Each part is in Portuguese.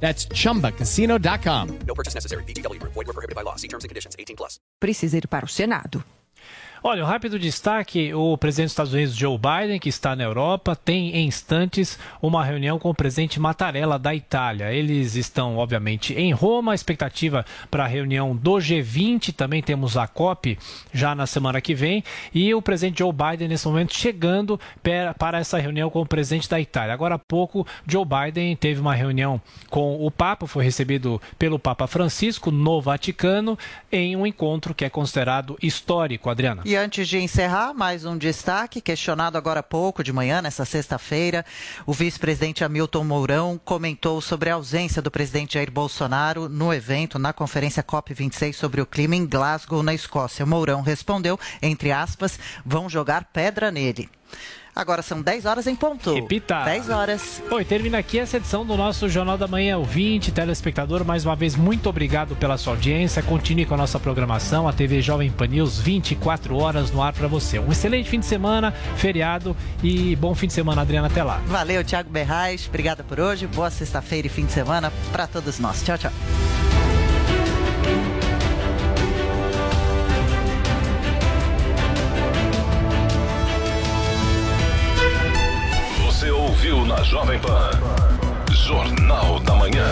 That's chumbacasino.com. No purchase necessary. VGW Group. Void were prohibited by law. See terms and conditions. 18 plus. Precisa ir para o Senado. Olha, um rápido destaque: o presidente dos Estados Unidos, Joe Biden, que está na Europa, tem em instantes uma reunião com o presidente Mattarella da Itália. Eles estão, obviamente, em Roma. A expectativa para a reunião do G20. Também temos a COP já na semana que vem. E o presidente Joe Biden, nesse momento, chegando para essa reunião com o presidente da Itália. Agora há pouco, Joe Biden teve uma reunião com o Papa, foi recebido pelo Papa Francisco no Vaticano, em um encontro que é considerado histórico, Adriana. E antes de encerrar, mais um destaque, questionado agora há pouco, de manhã, nessa sexta-feira, o vice-presidente Hamilton Mourão comentou sobre a ausência do presidente Jair Bolsonaro no evento, na conferência COP26 sobre o clima em Glasgow, na Escócia. Mourão respondeu, entre aspas, vão jogar pedra nele. Agora são 10 horas em ponto. Repita. 10 horas. Oi, termina aqui essa edição do nosso Jornal da Manhã. Ouvinte, telespectador, mais uma vez, muito obrigado pela sua audiência. Continue com a nossa programação. A TV Jovem Pan News, 24 horas no ar para você. Um excelente fim de semana, feriado e bom fim de semana, Adriana. Até lá. Valeu, Thiago Berrais. Obrigada por hoje. Boa sexta-feira e fim de semana para todos nós. Tchau, tchau. Ouviu na Jovem Pan. Jornal da Manhã.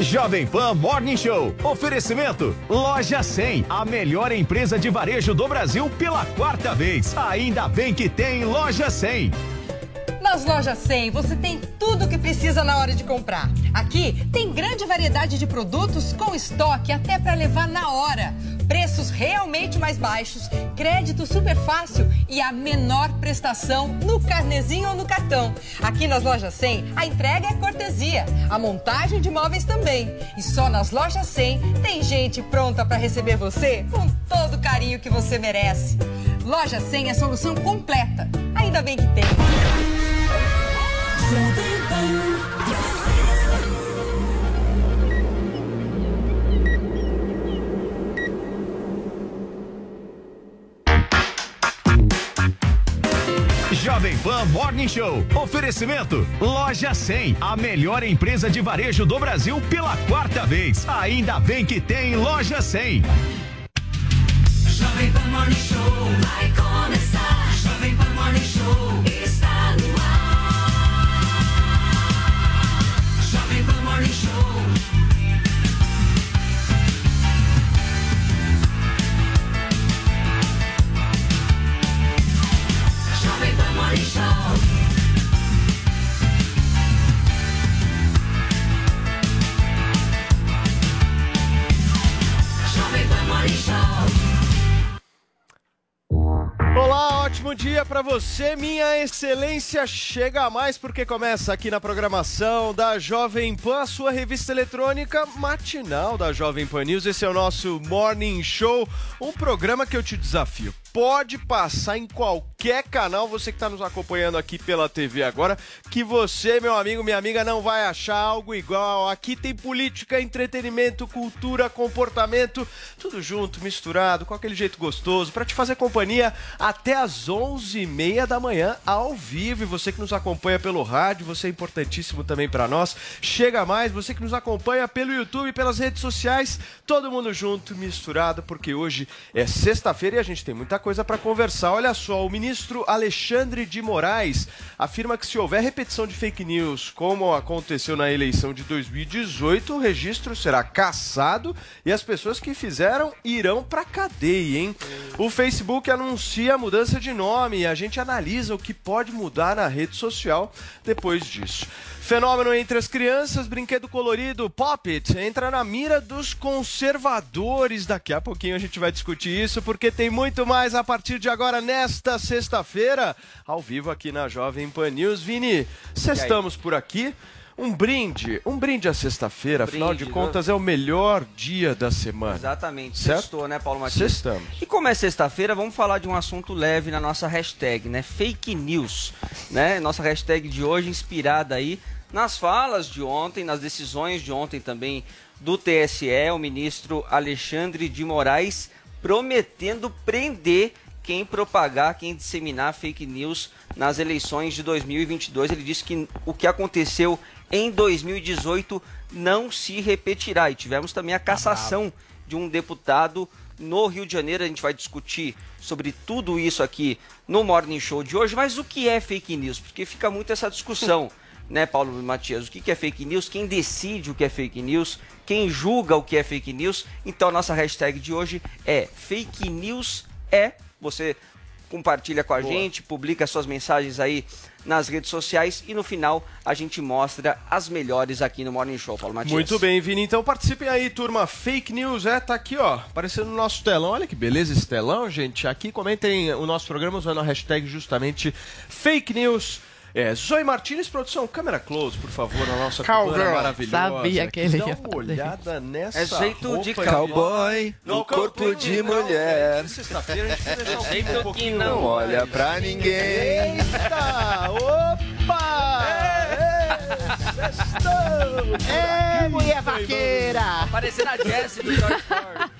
Jovem Pan Morning Show. Oferecimento Loja 100, a melhor empresa de varejo do Brasil pela quarta vez. Ainda bem que tem Loja 100. Nas lojas 100 você tem tudo o que precisa na hora de comprar. Aqui tem grande variedade de produtos com estoque até para levar na hora. Preços realmente mais baixos, crédito super fácil e a menor prestação no carnezinho ou no cartão. Aqui nas lojas 100 a entrega é cortesia, a montagem de móveis também. E só nas lojas 100 tem gente pronta para receber você com todo o carinho que você merece. Loja 100 é solução completa. Ainda bem que tem. Jovem Pan Morning Show. Oferecimento Loja 100, a melhor empresa de varejo do Brasil pela quarta vez. Ainda bem que tem Loja 100. Jovem Pan Morning Show vai começar. Jovem para você, minha excelência. Chega a mais porque começa aqui na programação da Jovem Pan, a sua revista eletrônica matinal da Jovem Pan News. Esse é o nosso Morning Show, um programa que eu te desafio. Pode passar em qualquer canal, você que está nos acompanhando aqui pela TV agora, que você, meu amigo, minha amiga, não vai achar algo igual. Aqui tem política, entretenimento, cultura, comportamento, tudo junto, misturado, com aquele jeito gostoso, para te fazer companhia até às 11h30 da manhã, ao vivo. E você que nos acompanha pelo rádio, você é importantíssimo também para nós. Chega mais, você que nos acompanha pelo YouTube, pelas redes sociais, todo mundo junto, misturado, porque hoje é sexta-feira e a gente tem muita coisa para conversar. Olha só, o ministro Alexandre de Moraes afirma que se houver repetição de fake news, como aconteceu na eleição de 2018, o registro será cassado e as pessoas que fizeram irão para cadeia, hein? O Facebook anuncia a mudança de nome e a gente analisa o que pode mudar na rede social depois disso. Fenômeno entre as crianças, brinquedo colorido, Pop It, entra na mira dos conservadores. Daqui a pouquinho a gente vai discutir isso, porque tem muito mais a partir de agora, nesta sexta-feira, ao vivo aqui na Jovem Pan News. Vini, estamos por aqui. um brinde, um brinde à sexta-feira, afinal de contas é o melhor dia da semana. Exatamente, Certo? sextou, né, Paulo Matias? Sextamos. E como é sexta-feira, vamos falar de um assunto leve na nossa hashtag, né? Fake news, né? Nossa hashtag de hoje inspirada aí nas falas de ontem, nas decisões de ontem também do TSE, o ministro Alexandre de Moraes prometendo prender quem propagar, quem disseminar fake news nas eleições de 2022. Ele disse que o que aconteceu em 2018 não se repetirá. E tivemos também a cassação de um deputado no Rio de Janeiro. A gente vai discutir sobre tudo isso aqui no Morning Show de hoje. Mas o que é fake news? Porque fica muito essa discussão, né, Paulo Matias? O que que é fake news? Quem decide o que é fake news? Quem julga o que é fake news? Então, a nossa hashtag de hoje é fake news é. Você compartilha com a gente, publica suas mensagens aí nas redes sociais e no final a gente mostra as melhores aqui no Morning Show, Paulo Matias. Muito bem, Vini. Então participem aí, turma. Fake news, é, tá aqui, ó, aparecendo no nosso telão. Olha que beleza esse telão, gente. Aqui comentem o nosso programa usando a hashtag justamente fake news. É, Zoe Martins, produção, câmera close, por favor, na nossa Cowgirl. cubana maravilhosa. Sabia que ele Dá uma olhada nessa É jeito de cowboy no corpo de não, mulher. Sexta-feira a gente vai deixar Jeito um que pouquinho... não. Não olha pra ninguém. Eita! Opa! É, sextou! É, mulher vaqueira! Parecendo a Jessie do Toy Story.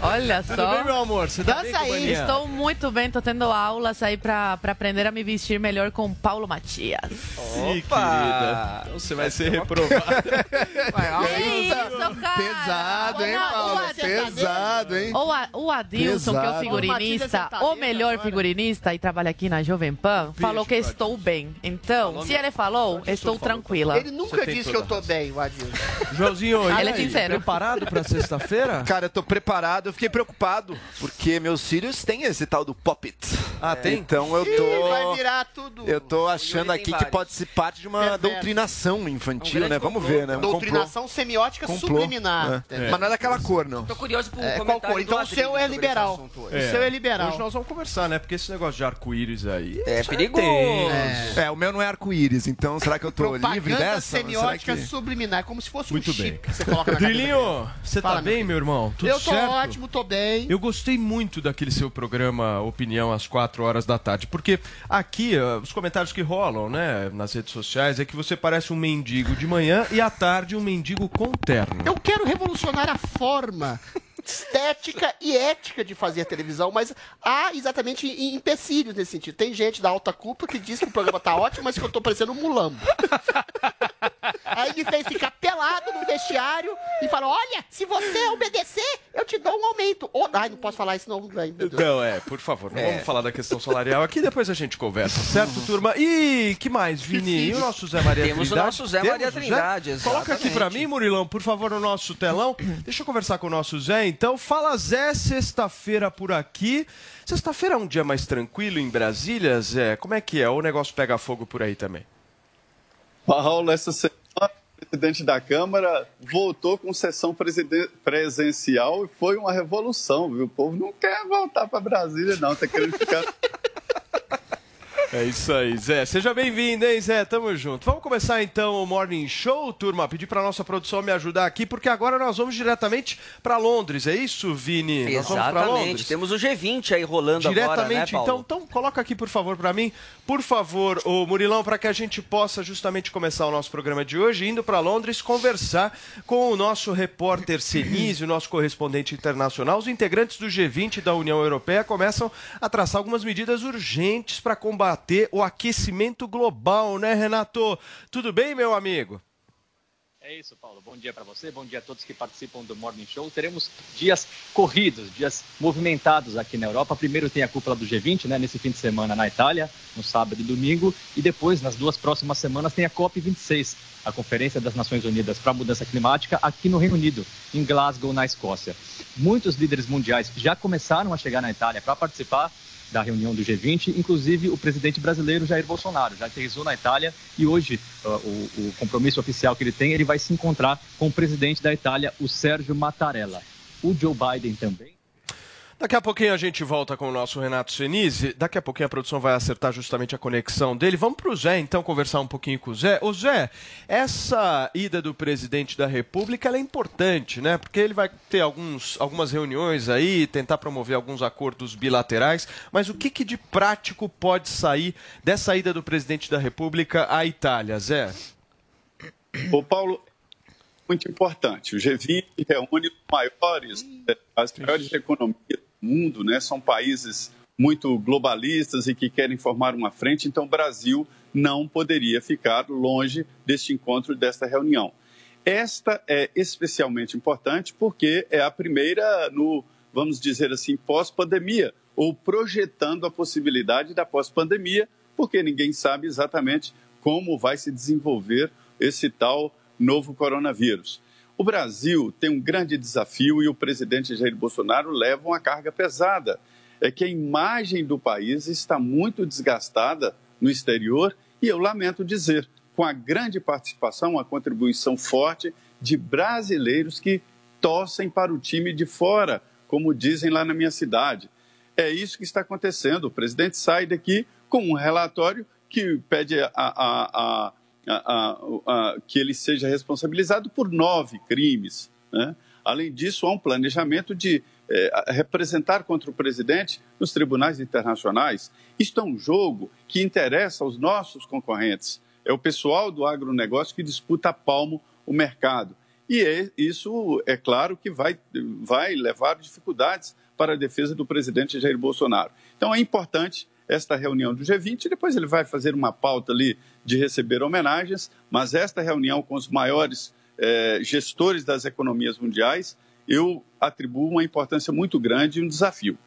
Olha Tudo só. bem, meu amor? Você tá bem, Dança aí. companhia? Estou muito bem, tô tendo aulas aí pra, pra aprender a me vestir melhor com Paulo Matias. Ih, querida. Então você vai ser reprovado. Que isso, cara? Pesado, hein, Paulo? o Ad- Pesado, hein? O, A- o Adilson, que é o figurinista, o melhor figurinista e trabalha aqui na Jovem Pan, falou que estou bem. Então, se ele falou, estou tranquila. Ele nunca disse que eu tô bem, o Adilson. Joãozinho, Ele é sincero. preparado pra sexta-feira? Cara, eu tô preparado, eu fiquei preocupado, porque meus filhos têm esse tal do Pop-It. Ah, tem? Então eu Ih, vai tô. virar tudo. Eu tô achando aqui que pode ser parte de uma Perverso. doutrinação infantil, grande né? Vamos ver, né? Doutrinação semiótica complô. subliminar. É. Mas não é daquela cor, não. Tô curioso pro É, qual cor? Então o seu é liberal. O seu é liberal. Hoje nós vamos conversar, né? Porque esse negócio de arco-íris aí. É perigoso. É, o meu não é arco-íris, então será que eu tô livre Propaganda dessa? Semiótica que... subliminar, é como se fosse Muito um chip bem. que você coloca na. Drilinho, você tá Fala, bem, meu irmão? Tudo Eu tô certo? ótimo, tô bem. Eu gostei muito daquele seu programa Opinião às 4 horas da tarde, porque aqui ah, os comentários que rolam, né, nas redes sociais é que você parece um mendigo de manhã e à tarde um mendigo com terno. Eu quero revolucionar a forma estética e ética de fazer televisão, mas há exatamente empecilhos nesse sentido. Tem gente da alta culpa que diz que o programa tá ótimo, mas que eu tô parecendo um mulambo. Aí me fez ficar pelado no vestiário e falou: Olha, se você obedecer, eu te dou um aumento. Oh, ai, não posso falar isso, não, ganho. Não, é, por favor, não É. vamos falar da questão salarial aqui, depois a gente conversa, certo, turma? E que mais, Vini? E o nosso Zé Maria Temos o Trindade? nosso Zé Temos Maria o Zé? Trindade, Coloca aqui pra mim, Murilão, por favor, no nosso telão. Deixa eu conversar com o nosso Zé, então. Fala, Zé, sexta-feira por aqui. Sexta-feira é um dia mais tranquilo em Brasília, Zé? Como é que é? Ou o negócio pega fogo por aí também? Paulo, essa semana, o presidente da Câmara voltou com sessão presencial e foi uma revolução, viu? O povo não quer voltar para Brasília, não, tá querendo ficar. É isso aí, Zé. Seja bem-vindo, hein, Zé? Tamo junto. Vamos começar então o Morning Show, turma. Pedir pra nossa produção me ajudar aqui, porque agora nós vamos diretamente pra Londres. É isso, Vini? Nós vamos Exatamente. Londres. Temos o G20 aí rolando agora, né, Diretamente, Paulo? então, então coloca aqui, por favor, pra mim. Por favor, o Murilão, para que a gente possa justamente começar o nosso programa de hoje, indo para Londres conversar com o nosso repórter Senise, o nosso correspondente internacional. Os integrantes do G20 da União Europeia começam a traçar algumas medidas urgentes para combater o aquecimento global, né, Renato? Tudo bem, meu amigo? É isso, Paulo. Bom dia para você, bom dia a todos que participam do Morning Show. Teremos dias corridos, dias movimentados aqui na Europa. Primeiro tem a cúpula do G20, né, nesse fim de semana na Itália, no sábado e domingo. E depois, nas duas próximas semanas, tem a COP26, a Conferência das Nações Unidas para a Mudança Climática, aqui no Reino Unido, em Glasgow, na Escócia. Muitos líderes mundiais já começaram a chegar na Itália para participar da reunião do G20, inclusive o presidente brasileiro Jair Bolsonaro já aterrissou na Itália e hoje uh, o, o compromisso oficial que ele tem, ele vai se encontrar com o presidente da Itália, o Sérgio Mattarella. O Joe Biden também. Daqui a pouquinho a gente volta com o nosso Renato Senise. Daqui a pouquinho a produção vai acertar justamente a conexão dele. Vamos para o Zé, então, conversar um pouquinho com o Zé. Ô Zé, essa ida do presidente da República ela é importante, né? Porque ele vai ter alguns, algumas reuniões aí, tentar promover alguns acordos bilaterais. Mas o que, que de prático pode sair dessa ida do presidente da República à Itália, Zé? Ô Paulo, muito importante. O G20 reúne os maiores, as maiores economias mundo, né? São países muito globalistas e que querem formar uma frente, então o Brasil não poderia ficar longe deste encontro, desta reunião. Esta é especialmente importante porque é a primeira no, vamos dizer assim, pós-pandemia, ou projetando a possibilidade da pós-pandemia, porque ninguém sabe exatamente como vai se desenvolver esse tal novo coronavírus. O Brasil tem um grande desafio e o presidente Jair Bolsonaro leva uma carga pesada. É que a imagem do país está muito desgastada no exterior e eu lamento dizer, com a grande participação, a contribuição forte de brasileiros que torcem para o time de fora, como dizem lá na minha cidade. É isso que está acontecendo. O presidente sai daqui com um relatório que pede a, a, a a, a, que ele seja responsabilizado por nove crimes. Né? Além disso, há um planejamento de eh, representar contra o presidente nos tribunais internacionais. Isto é um jogo que interessa aos nossos concorrentes. É o pessoal do agronegócio que disputa a palmo o mercado. E é, isso, é claro, que vai, vai levar dificuldades para a defesa do presidente Jair Bolsonaro. Então, é importante esta reunião do G20, depois ele vai fazer uma pauta ali de receber homenagens, mas esta reunião com os maiores eh, gestores das economias mundiais, eu atribuo uma importância muito grande e um desafio.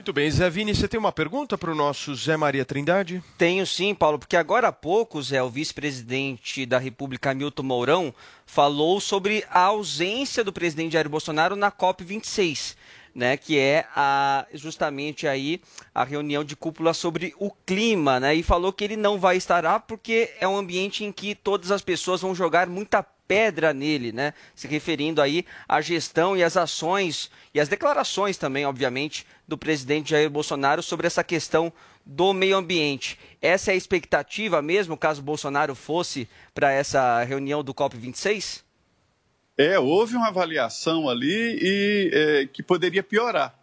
Muito bem, Zé Vini, você tem uma pergunta para o nosso Zé Maria Trindade? Tenho sim, Paulo, porque agora há pouco, Zé, o vice-presidente da República, Milton Mourão, falou sobre a ausência do presidente Jair Bolsonaro na COP26 né, que é a, justamente aí a reunião de cúpula sobre o clima, né, e falou que ele não vai estar lá porque é um ambiente em que todas as pessoas vão jogar muita pedra nele, né, se referindo aí à gestão e às ações e às declarações também, obviamente, do presidente Jair Bolsonaro sobre essa questão do meio ambiente. Essa é a expectativa mesmo, caso Bolsonaro fosse para essa reunião do COP26? É, houve uma avaliação ali e é, que poderia piorar.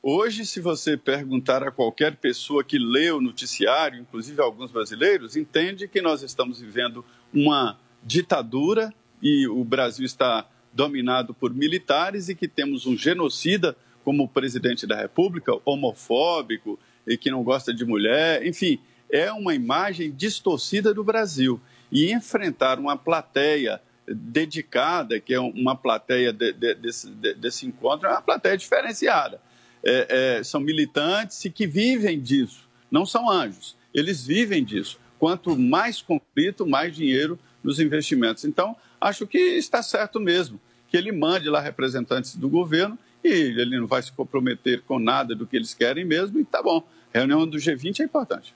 Hoje, se você perguntar a qualquer pessoa que lê o noticiário, inclusive alguns brasileiros, entende que nós estamos vivendo uma ditadura e o Brasil está dominado por militares e que temos um genocida como presidente da República, homofóbico e que não gosta de mulher, enfim, é uma imagem distorcida do Brasil. E enfrentar uma plateia dedicada, que é uma plateia de, de, desse, de, desse, encontro, é uma plateia diferenciada. É, é, são militantes e que vivem disso, não são anjos, eles vivem disso. Quanto mais conflito, mais dinheiro nos investimentos. Então, acho que está certo mesmo que ele mande lá representantes do governo e ele não vai se comprometer com nada do que eles querem mesmo, e tá bom. reunião do G20 é importante.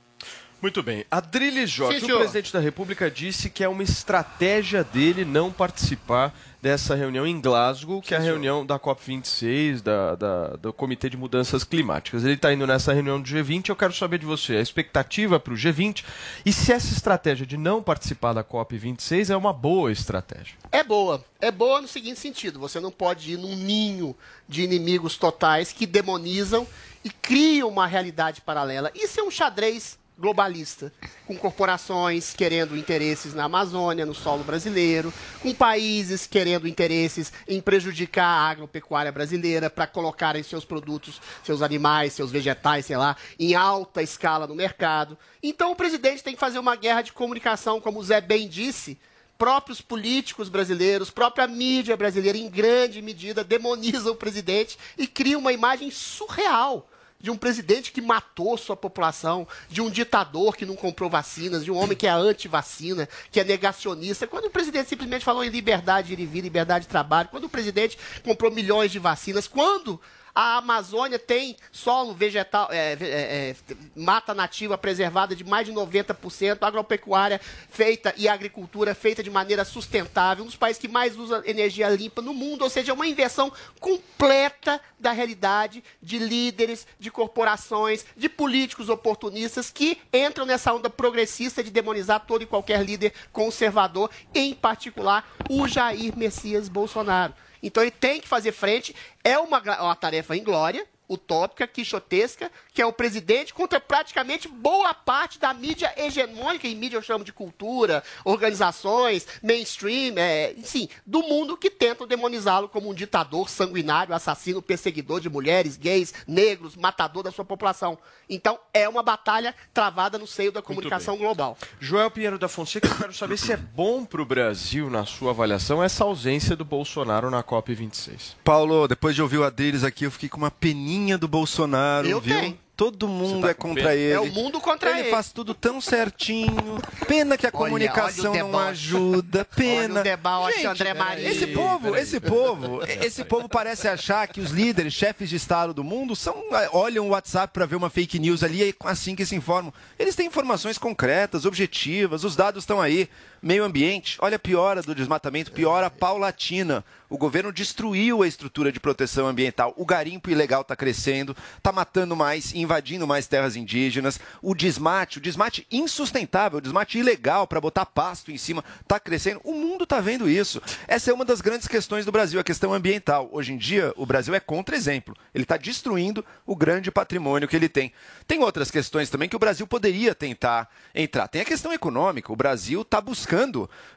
Muito bem. Adriles Jorge, Sim, o senhor. presidente da República disse que é uma estratégia dele não participar dessa reunião em Glasgow, que é a reunião da COP26, da, da- do Comitê de Mudanças Climáticas. Ele está indo nessa reunião do G20. Eu quero saber de você a expectativa para o G20 e se essa estratégia de não participar da COP26 é uma boa estratégia. É boa. É boa no seguinte sentido: você não pode ir num ninho de inimigos totais que demonizam e criam uma realidade paralela. Isso é um xadrez globalista, com corporações querendo interesses na Amazônia, no solo brasileiro, com países querendo interesses em prejudicar a agropecuária brasileira para colocarem seus produtos, seus animais, seus vegetais, sei lá, em alta escala no mercado. Então o presidente tem que fazer uma guerra de comunicação, como o Zé bem disse, próprios políticos brasileiros, própria mídia brasileira, em grande medida, demoniza o presidente e cria uma imagem surreal de um presidente que matou sua população, de um ditador que não comprou vacinas, de um homem que é anti-vacina, que é negacionista. Quando o presidente simplesmente falou em liberdade de ir e vir, liberdade de trabalho, quando o presidente comprou milhões de vacinas, quando A Amazônia tem solo vegetal, é, é, é, mata nativa preservada de mais de 90%, agropecuária feita e agricultura feita de maneira sustentável, um dos países que mais usa energia limpa no mundo, ou seja, é uma inversão completa da realidade de líderes, de corporações, de políticos oportunistas que entram nessa onda progressista de demonizar todo e qualquer líder conservador, em particular o Jair Messias Bolsonaro. Então ele tem que fazer frente, é uma, uma tarefa inglória, utópica, quixotesca, que é o presidente contra praticamente boa parte da mídia hegemônica, e mídia eu chamo de cultura, organizações, mainstream, é, enfim, do mundo que tentam demonizá-lo como um ditador sanguinário, assassino, perseguidor de mulheres, gays, negros, matador da sua população. Então é uma batalha travada no seio da comunicação global. Joel Pinheiro da Fonseca, eu quero saber se é bom para o Brasil, na sua avaliação, essa ausência do Bolsonaro na COP26. Paulo, depois de ouvir o Adriles aqui, eu fiquei com uma peninha do Bolsonaro, Eu viu? tenho. Todo mundo tá é contra pena? ele. É o mundo contra ele. ele. faz tudo tão certinho. Pena que a Olha, comunicação olha o não ajuda. Pena. Olha o deboche, Gente, André Maria. Esse povo, esse povo, esse povo parece achar que os líderes, chefes de Estado do mundo, são olham o WhatsApp para ver uma fake news ali e é assim que se informam. Eles têm informações concretas, objetivas, os dados estão aí. Meio ambiente, olha a piora do desmatamento, piora paulatina. O governo destruiu a estrutura de proteção ambiental. O garimpo ilegal está crescendo, está matando mais, invadindo mais terras indígenas. O desmate, o desmate insustentável, o desmate ilegal para botar pasto em cima, está crescendo. O mundo está vendo isso. Essa é uma das grandes questões do Brasil, a questão ambiental. Hoje em dia, o Brasil é contra-exemplo. Ele está destruindo o grande patrimônio que ele tem. Tem outras questões também que o Brasil poderia tentar entrar. Tem a questão econômica. O Brasil está buscando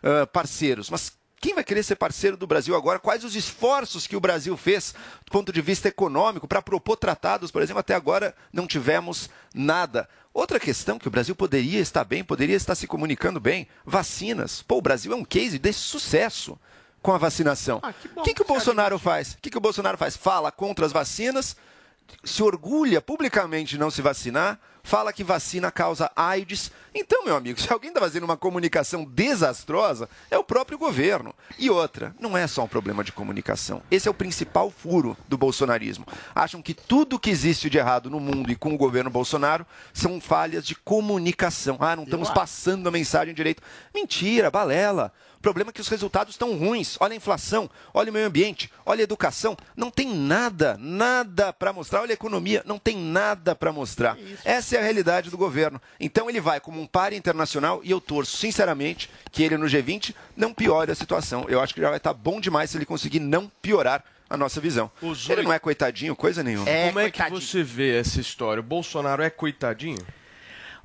ah, parceiros, mas quem vai querer ser parceiro do Brasil agora? Quais os esforços que o Brasil fez do ponto de vista econômico para propor tratados, por exemplo? Até agora não tivemos nada. Outra questão que o Brasil poderia estar bem, poderia estar se comunicando bem: vacinas. Pô, o Brasil é um case de sucesso com a vacinação. O que, que o Bolsonaro faz? O que, que o Bolsonaro faz? Fala contra as vacinas, se orgulha publicamente de não se vacinar, fala que vacina causa AIDS. Então, meu amigo, se alguém está fazendo uma comunicação desastrosa, é o próprio governo. E outra, não é só um problema de comunicação. Esse é o principal furo do bolsonarismo. Acham que tudo que existe de errado no mundo e com o governo Bolsonaro são falhas de comunicação. Ah, não estamos passando a mensagem direito. Mentira, balela. O problema é que os resultados estão ruins. Olha a inflação, olha o meio ambiente, olha a educação. Não tem nada, nada para mostrar. Olha a economia, não tem nada para mostrar. Essa é a realidade do governo. Então ele vai como um par internacional e eu torço, sinceramente, que ele no G20 não piore a situação. Eu acho que já vai estar bom demais se ele conseguir não piorar a nossa visão. Ele não é coitadinho, coisa nenhuma. Como é que você vê essa história? O Bolsonaro é coitadinho?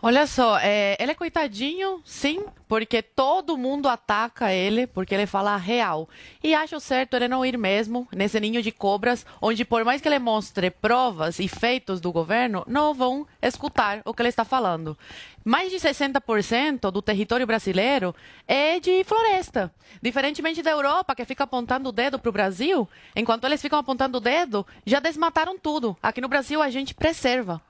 Olha só, é, ele é coitadinho, sim, porque todo mundo ataca ele, porque ele fala real. E acho certo ele não ir mesmo nesse ninho de cobras, onde por mais que ele mostre provas e feitos do governo, não vão escutar o que ele está falando. Mais de 60% do território brasileiro é de floresta. Diferentemente da Europa, que fica apontando o dedo para o Brasil, enquanto eles ficam apontando o dedo, já desmataram tudo. Aqui no Brasil a gente preserva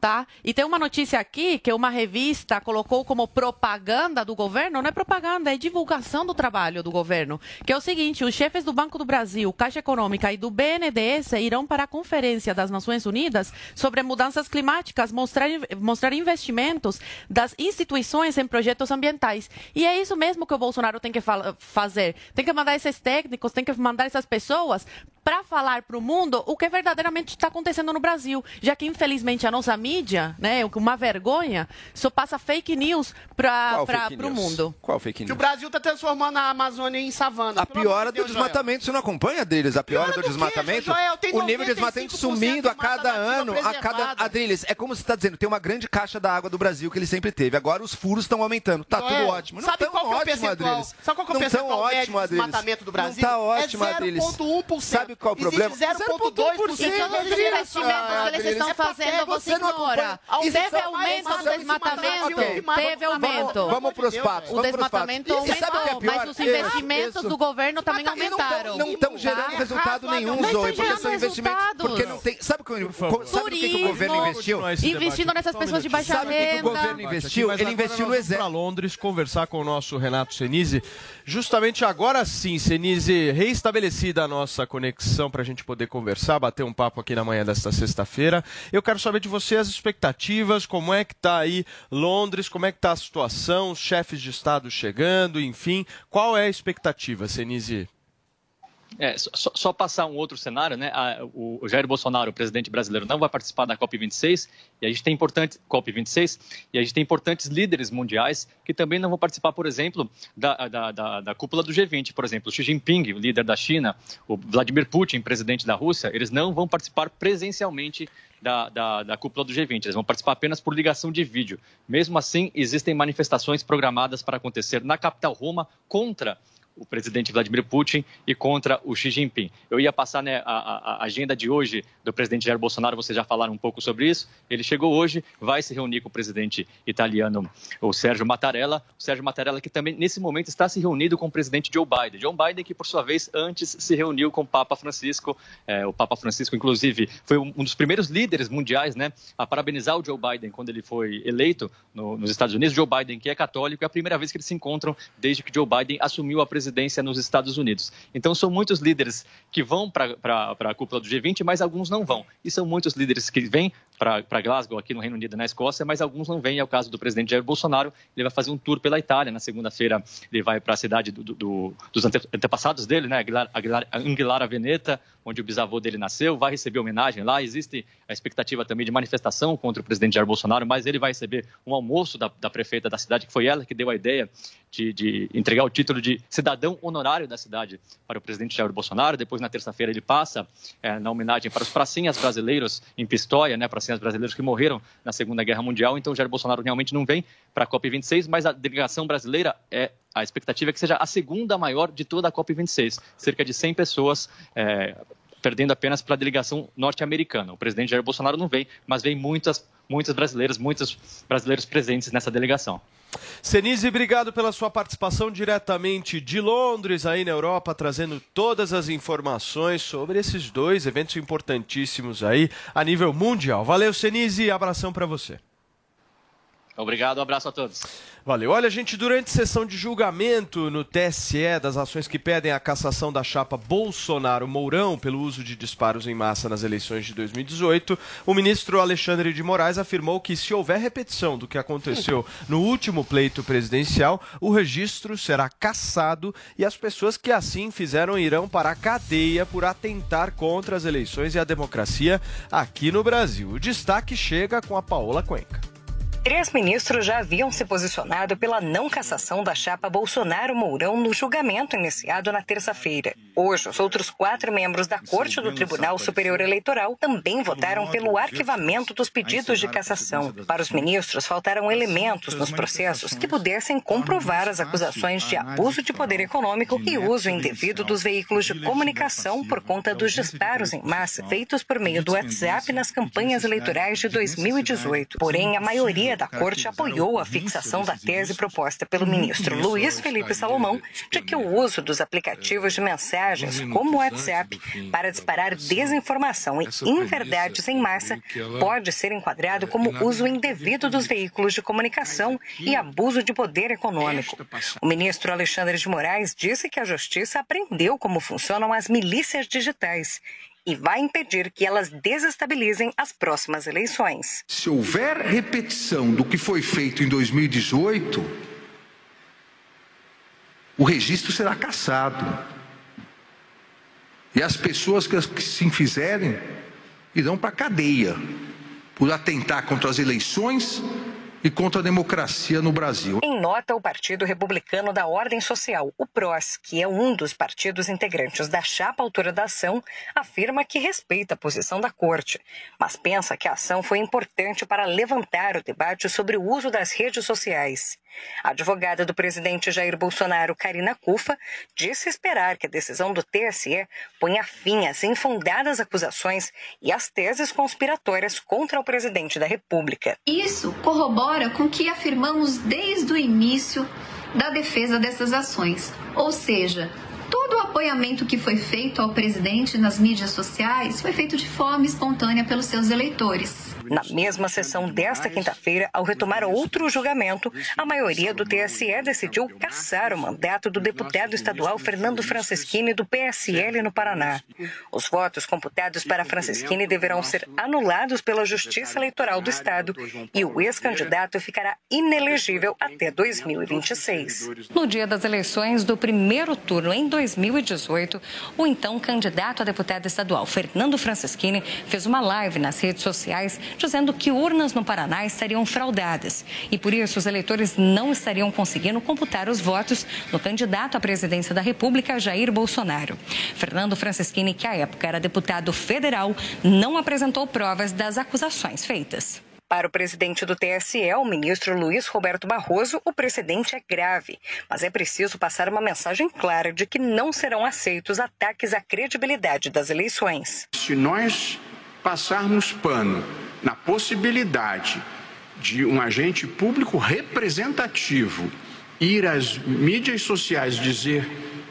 tá? E tem uma notícia aqui que uma revista colocou como propaganda do governo, não é propaganda, é divulgação do trabalho do governo, que é o seguinte, os chefes do Banco do Brasil, Caixa Econômica e do BNDES irão para a Conferência das Nações Unidas sobre mudanças climáticas, mostrar, mostrar investimentos das instituições em projetos ambientais. E é isso mesmo que o Bolsonaro tem que fazer. Tem que mandar esses técnicos, tem que mandar essas pessoas para falar para o mundo o que verdadeiramente está acontecendo no Brasil, já que infelizmente a nossa mídia, né, uma vergonha, só passa fake news para o news? mundo. Qual fake Que o news? Brasil está transformando a Amazônia em savana. A piora do desmatamento, você não acompanha deles? A piora do desmatamento? Joel? Tem o nível de desmatamento 95% sumindo a cada ano, a cada. Adriles, é como você está dizendo, tem uma grande caixa da água do Brasil que ele sempre teve. Agora os furos estão aumentando. Tá Joel, tudo ótimo. Não sabe tão qual que é o ótimo, percentual? Adriles. Sabe qual que é o percentual ótimo, Adriles. desmatamento do Brasil? Não tá ótimo, É Adriles. 0,1%. Sabe qual é o problema? Existe 0,2%. E todos os investimentos que eles estão fazendo, você ignora. Teve aumento do desmatamento? Teve aumento. Vamos pros fatos. O vamos pros desmatamento fatos. O é aumentou, mas os investimentos do governo também aumentaram. Não estão gerando Tá? resultado nenhum, Zoe, porque são investimentos. Porque não tem. Sabe, o que, o governo investiu? investindo nessas pessoas de baixa Sabe o que, o renda. governo investiu? Ele investiu no exército. para Londres conversar com o nosso Renato Senise. Justamente agora sim, Senise, reestabelecida a nossa conexão. Conexão para a gente poder conversar, bater um papo aqui na manhã desta sexta-feira. Eu quero saber de você as expectativas, como é que está aí Londres, como é que está a situação, os chefes de Estado chegando, enfim. Qual é a expectativa, Senise? É, só, só, passar um outro cenário, né? A, o, o, Jair Bolsonaro, o presidente brasileiro, não vai participar da COP26 e a gente tem importantes COP26 e a gente tem importantes líderes mundiais que também não vão participar, por exemplo, da, da, da, da cúpula do G20, por exemplo, Xi Jinping, o líder da China, o Vladimir Putin, presidente da Rússia, eles não vão participar presencialmente da, da, da, cúpula do G20. Eles vão participar apenas por ligação de vídeo. Mesmo assim, existem manifestações programadas para acontecer na capital Roma contra o presidente Vladimir Putin e contra o Xi Jinping. Eu ia passar né, a, a, agenda de hoje do presidente Jair Bolsonaro, vocês já falaram um pouco sobre isso. Ele chegou hoje, vai se reunir com o presidente italiano, o Sérgio Mattarella. O Sérgio Mattarella que também, nesse momento, está se reunindo com o presidente Joe Biden. Joe Biden que, por sua vez, antes se reuniu com o Papa Francisco. É, o Papa Francisco, inclusive, foi um dos primeiros líderes mundiais né, a parabenizar o Joe Biden quando ele foi eleito no, nos Estados Unidos. Joe Biden, que é católico, é a primeira vez que eles se encontram desde que Joe Biden assumiu a presidência presidência nos Estados Unidos. Então, são muitos líderes que vão para a cúpula do G20, mas alguns não vão. E são muitos líderes que vêm para Glasgow, aqui no Reino Unido na Escócia, mas alguns não vêm. É o caso do presidente Jair Bolsonaro. Ele vai fazer um tour pela Itália. Na segunda-feira, ele vai para a cidade do, do, dos antepassados dele, né? Aguilar, Aguilar, Anguilara Veneta, onde o bisavô dele nasceu. Vai receber homenagem lá. Existe a expectativa também de manifestação contra o presidente Jair Bolsonaro, mas ele vai receber um almoço da, da prefeita da cidade, que foi ela que deu a ideia de, de entregar o título de cidadão honorário da cidade para o presidente Jair Bolsonaro. Depois, na terça-feira, ele passa é, na homenagem para os pracinhas brasileiros em Pistoia, né? Pracinhas brasileiros que morreram na Segunda Guerra Mundial. Então, Jair Bolsonaro realmente não vem para a COP26, mas a delegação brasileira é a expectativa é que seja a segunda maior de toda a COP26, cerca de 100 pessoas. É, perdendo apenas para a delegação norte-americana. O presidente Jair Bolsonaro não vem, mas vem muitas, muitas brasileiras, muitos brasileiros presentes nessa delegação. Senise, obrigado pela sua participação diretamente de Londres, aí na Europa, trazendo todas as informações sobre esses dois eventos importantíssimos aí a nível mundial. Valeu, Senise, abração para você. Obrigado, um abraço a todos. Valeu. Olha, gente, durante sessão de julgamento no TSE das ações que pedem a cassação da chapa Bolsonaro-Mourão pelo uso de disparos em massa nas eleições de 2018, o ministro Alexandre de Moraes afirmou que se houver repetição do que aconteceu no último pleito presidencial, o registro será cassado e as pessoas que assim fizeram irão para a cadeia por atentar contra as eleições e a democracia aqui no Brasil. O destaque chega com a Paola Cuenca. Três ministros já haviam se posicionado pela não cassação da chapa Bolsonaro-Mourão no julgamento iniciado na terça-feira. Hoje, os outros quatro membros da Corte do Tribunal Superior Eleitoral também votaram pelo arquivamento dos pedidos de cassação. Para os ministros, faltaram elementos nos processos que pudessem comprovar as acusações de abuso de poder econômico e uso indevido dos veículos de comunicação por conta dos disparos em massa feitos por meio do WhatsApp nas campanhas eleitorais de 2018. Porém, a maioria da Corte apoiou a fixação da tese proposta pelo ministro Luiz Felipe Salomão de que o uso dos aplicativos de mensagens, como o WhatsApp, para disparar desinformação e inverdades em massa pode ser enquadrado como uso indevido dos veículos de comunicação e abuso de poder econômico. O ministro Alexandre de Moraes disse que a Justiça aprendeu como funcionam as milícias digitais e vai impedir que elas desestabilizem as próximas eleições. Se houver repetição do que foi feito em 2018, o registro será cassado. E as pessoas que se fizerem irão para a cadeia por atentar contra as eleições e contra a democracia no Brasil. Em nota, o Partido Republicano da Ordem Social, o PROS, que é um dos partidos integrantes da chapa autora da ação, afirma que respeita a posição da corte, mas pensa que a ação foi importante para levantar o debate sobre o uso das redes sociais. A advogada do presidente Jair Bolsonaro, Karina Cufa, disse esperar que a decisão do TSE ponha fim às infundadas acusações e às teses conspiratórias contra o presidente da República. Isso corrobora com o que afirmamos desde o início da defesa dessas ações. Ou seja, todo o apoiamento que foi feito ao presidente nas mídias sociais foi feito de forma espontânea pelos seus eleitores. Na mesma sessão desta quinta-feira, ao retomar outro julgamento, a maioria do TSE decidiu cassar o mandato do deputado estadual Fernando Francischini do PSL no Paraná. Os votos computados para Francischini deverão ser anulados pela Justiça Eleitoral do Estado e o ex-candidato ficará inelegível até 2026. No dia das eleições do primeiro turno em 2018, o então candidato a deputado estadual Fernando Francischini fez uma live nas redes sociais dizendo que urnas no Paraná estariam fraudadas e por isso os eleitores não estariam conseguindo computar os votos no candidato à presidência da República, Jair Bolsonaro. Fernando Francischini, que à época era deputado federal, não apresentou provas das acusações feitas. Para o presidente do TSE, o ministro Luiz Roberto Barroso, o precedente é grave, mas é preciso passar uma mensagem clara de que não serão aceitos ataques à credibilidade das eleições. Se nós passarmos pano na possibilidade de um agente público representativo ir às mídias sociais dizer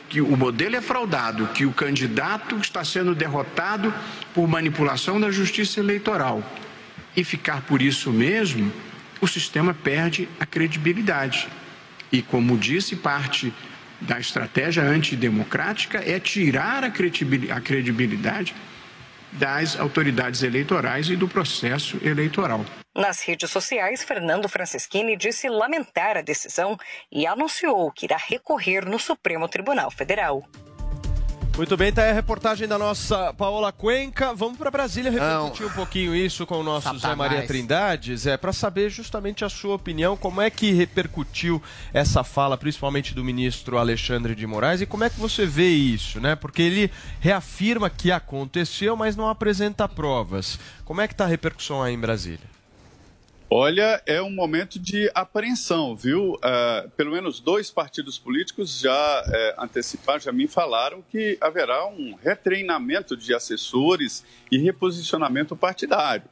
que o modelo é fraudado, que o candidato está sendo derrotado por manipulação da justiça eleitoral e ficar por isso mesmo, o sistema perde a credibilidade. E, como disse, parte da estratégia antidemocrática é tirar a credibil- a credibilidade das autoridades eleitorais e do processo eleitoral. Nas redes sociais, Fernando Francischini disse lamentar a decisão e anunciou que irá recorrer no Supremo Tribunal Federal. Muito bem, tá aí a reportagem da nossa Paola Cuenca. Vamos para Brasília repercutir um pouquinho isso com o nosso Zé Satanás. Maria Trindade, Zé, para saber justamente a sua opinião, como é que repercutiu essa fala, principalmente do ministro Alexandre de Moraes, e como é que você vê isso, né? Porque ele reafirma que aconteceu, mas não apresenta provas. Como é que tá a repercussão aí em Brasília? Olha, é um momento de apreensão, viu? Ah, pelo menos dois partidos políticos já eh, anteciparam, já me falaram que haverá um retreinamento de assessores e reposicionamento partidário.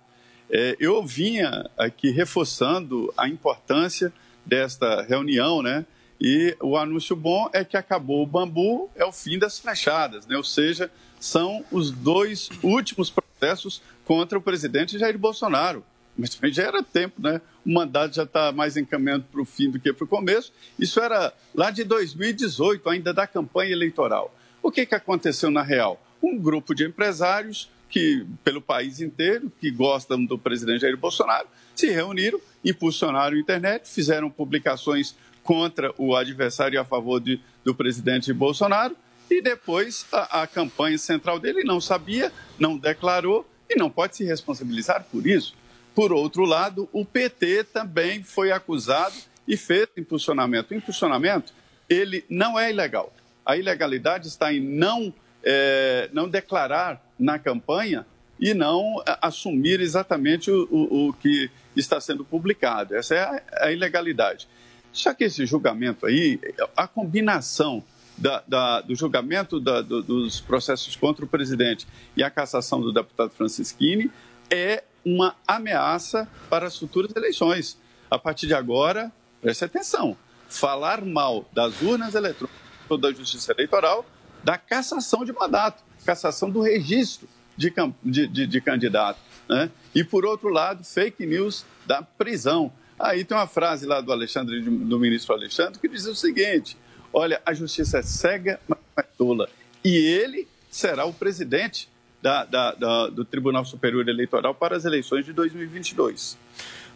Eh, eu vinha aqui reforçando a importância desta reunião, né? E o anúncio bom é que acabou o bambu, é o fim das flechadas, né? Ou seja, são os dois últimos processos contra o presidente Jair Bolsonaro mas também já era tempo, né? O mandato já está mais encaminhando para o fim do que para o começo. Isso era lá de 2018, ainda da campanha eleitoral. O que, que aconteceu na real? Um grupo de empresários que, pelo país inteiro, que gostam do presidente Jair Bolsonaro, se reuniram, impulsionaram a internet, fizeram publicações contra o adversário e a favor de, do presidente Bolsonaro, e depois a, a campanha central dele não sabia, não declarou e não pode se responsabilizar por isso. Por outro lado, o PT também foi acusado e fez impulsionamento. O impulsionamento, ele não é ilegal. A ilegalidade está em não, eh, não declarar na campanha e não eh, assumir exatamente o, o- o que está sendo publicado. Essa é a, a ilegalidade. Só que esse julgamento aí, a combinação da- da- do julgamento da- do- dos processos contra o presidente e a cassação do deputado Francisquini é uma ameaça para as futuras eleições. A partir de agora, preste atenção, falar mal das urnas eletrônicas ou da justiça eleitoral, da cassação de mandato, cassação do registro de, de- de- de candidato. né? E, por outro lado, fake news da prisão. Aí tem uma frase lá do Alexandre, do ministro Alexandre, que diz o seguinte: olha, a justiça é cega, mas é tola. E ele será o presidente da- da- da- do Tribunal Superior Eleitoral para as eleições de 2022.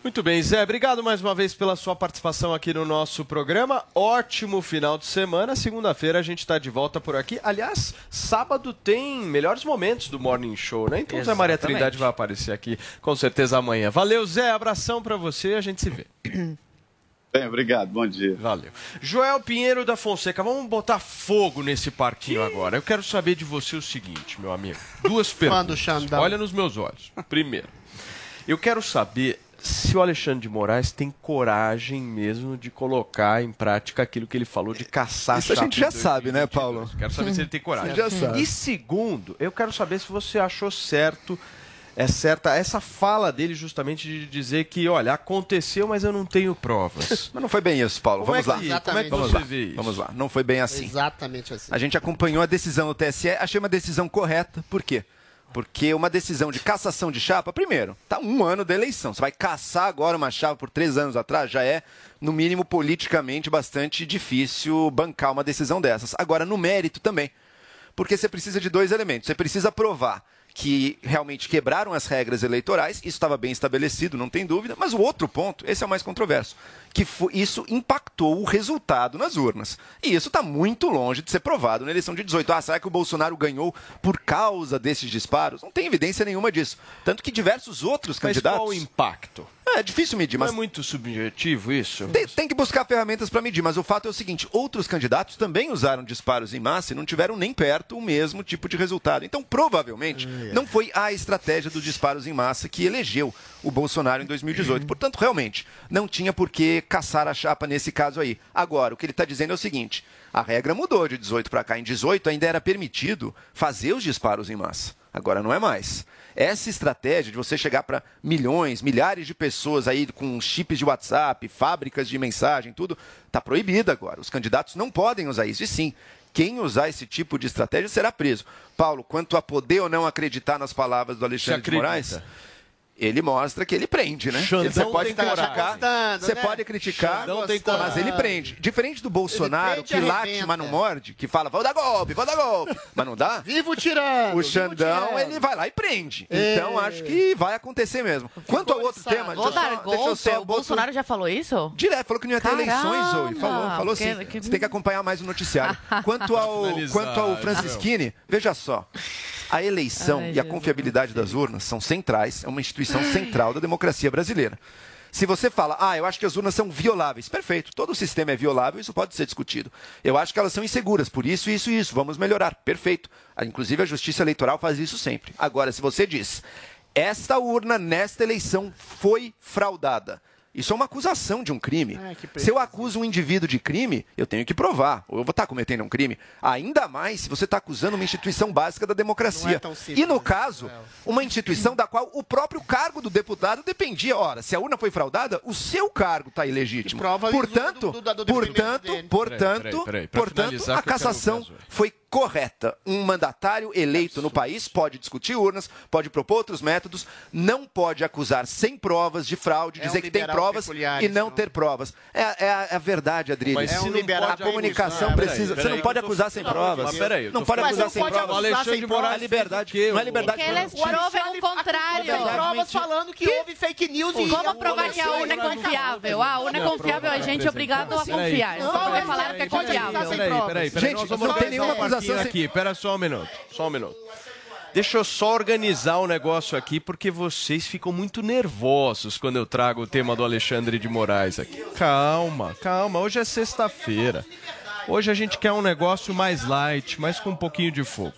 Muito bem, Zé, obrigado mais uma vez pela sua participação aqui no nosso programa. Ótimo final de semana. Segunda-feira a gente está de volta por aqui. Aliás, sábado tem melhores momentos do Morning Show, né? Então Zé Maria Exatamente. Trindade vai aparecer aqui com certeza amanhã. Valeu, Zé. Abração para você. A gente se vê. Bem, obrigado. Bom dia. Valeu. Joel Pinheiro da Fonseca, vamos botar fogo nesse parquinho agora. Eu quero saber de você o seguinte, meu amigo. Duas perguntas. Olha nos meus olhos. Primeiro, eu quero saber se o Alexandre de Moraes tem coragem mesmo de colocar em prática aquilo que ele falou de caçar Isso a gente já sabe, né, 2022. Paulo? Quero saber se ele tem coragem. Você já sabe. E segundo, eu quero saber se você achou certo é certa essa fala dele justamente de dizer que, olha, aconteceu, mas eu não tenho provas. Mas não foi bem isso, Paulo. Como Vamos é lá. que- como é que Vamos você lá. vê isso? Vamos lá. Não foi bem assim. Exatamente assim. A gente acompanhou a decisão do TSE, achei uma decisão correta. Por quê? Porque uma decisão de cassação de chapa, primeiro, tá um ano da eleição. Você vai caçar agora uma chapa por três anos atrás, já é, no mínimo, politicamente bastante difícil bancar uma decisão dessas. Agora, no mérito também. Porque você precisa de dois elementos. Você precisa provar que realmente quebraram as regras eleitorais, isso estava bem estabelecido, não tem dúvida, mas o outro ponto, esse é o mais controverso, que fo- isso impactou o resultado nas urnas. E isso está muito longe de ser provado na eleição de 18. Ah, será que o Bolsonaro ganhou por causa desses disparos? Não tem evidência nenhuma disso. Tanto que diversos outros Mas candidatos. qual o impacto? É difícil medir, Não mas é muito subjetivo isso? tem, tem que buscar ferramentas para medir, mas o fato é o seguinte: outros candidatos também usaram disparos em massa e não tiveram nem perto o mesmo tipo de resultado. Então, provavelmente, não foi a estratégia dos disparos em massa que elegeu o Bolsonaro em 2018. Portanto, realmente, não tinha por que caçar a chapa nesse caso aí. Agora, o que ele está dizendo é o seguinte: a regra mudou de 18 para cá. Em 18 ainda era permitido fazer os disparos em massa. Agora não é mais. Essa estratégia de você chegar para milhões, milhares de pessoas aí com chips de WhatsApp, fábricas de mensagem, tudo, está proibida agora. Os candidatos não podem usar isso. E sim, quem usar esse tipo de estratégia será preso. Paulo, quanto a poder ou não acreditar nas palavras do Alexandre de? Moraes, ele mostra que ele prende, né? Xandão você pode criticar, Gostando, você né? pode criticar, Xandão mas ele prende. Diferente do Bolsonaro, prende que late, mas não morde, que fala, vou dar golpe, vou dar golpe, mas não dá. Vivo tirando! O Xandão, tirando. ele vai lá e prende. É. Então, acho que vai acontecer mesmo. Quanto ao outro tema, Vou deixa eu dar só- deixa eu golpe? só O Bolsonaro já falou isso? Direto, falou que não ia ter eleições, Zoe. Falou, Caramba, falou sim. que- que- Você tem que acompanhar mais o noticiário. Quanto ao, quanto ao Francisquini, veja só. A eleição Ai, e a confiabilidade das urnas são centrais, é uma instituição central da democracia brasileira. Se você fala, ah, eu acho que as urnas são violáveis, perfeito, todo o sistema é violável, isso pode ser discutido. Eu acho que elas são inseguras, por isso, isso e isso, vamos melhorar, perfeito. Ah, Inclusive a justiça eleitoral faz isso sempre. Agora, se você diz, esta urna nesta eleição foi fraudada. Isso é uma acusação de um crime. Ai, que se eu acuso um indivíduo de crime, eu tenho que provar. Ou eu vou estar cometendo um crime. Ainda mais se você está acusando uma instituição básica da democracia. Não é tão simples, e no né, caso, Rafael? uma instituição da qual o próprio cargo do deputado dependia. Ora, se a urna foi fraudada, o seu cargo está ilegítimo. E portanto, do- do- do portanto, portanto, Peraí, peraí, peraí, pra portanto, finalizar a cassação foi correta. Um mandatário eleito no país pode discutir urnas, pode propor outros métodos, não pode acusar sem provas de fraude, É um dizer que tem provas e não então. ter provas. É, é a, é a verdade, Adriles. Mas É um se não liberal a comunicação acusar- precisa. Peraí, você não pode acusar sem Não, provas. Mas peraí, eu não pode acusar não sem provas. Alexandre de. Moraes Não é liberdade. fez o quê? Não é liberdade. Porque eles Não. provam o contrário. Tem provas falando que houve fake news e... Como provar que a urna é confiável? Ah, a urna é confiável, a gente é obrigado a confiar. Não, Só vai mas falar que é pode acusar confiável. Gente, vamos não tem nenhuma um acusação sem- aqui. Pera só um minuto, só um minuto. Deixa eu só organizar o negócio aqui, porque vocês ficam muito nervosos quando eu trago o tema do Alexandre de Moraes aqui. Calma, calma. Hoje é sexta-feira. Hoje a gente quer um negócio mais light, mas com um pouquinho de fogo.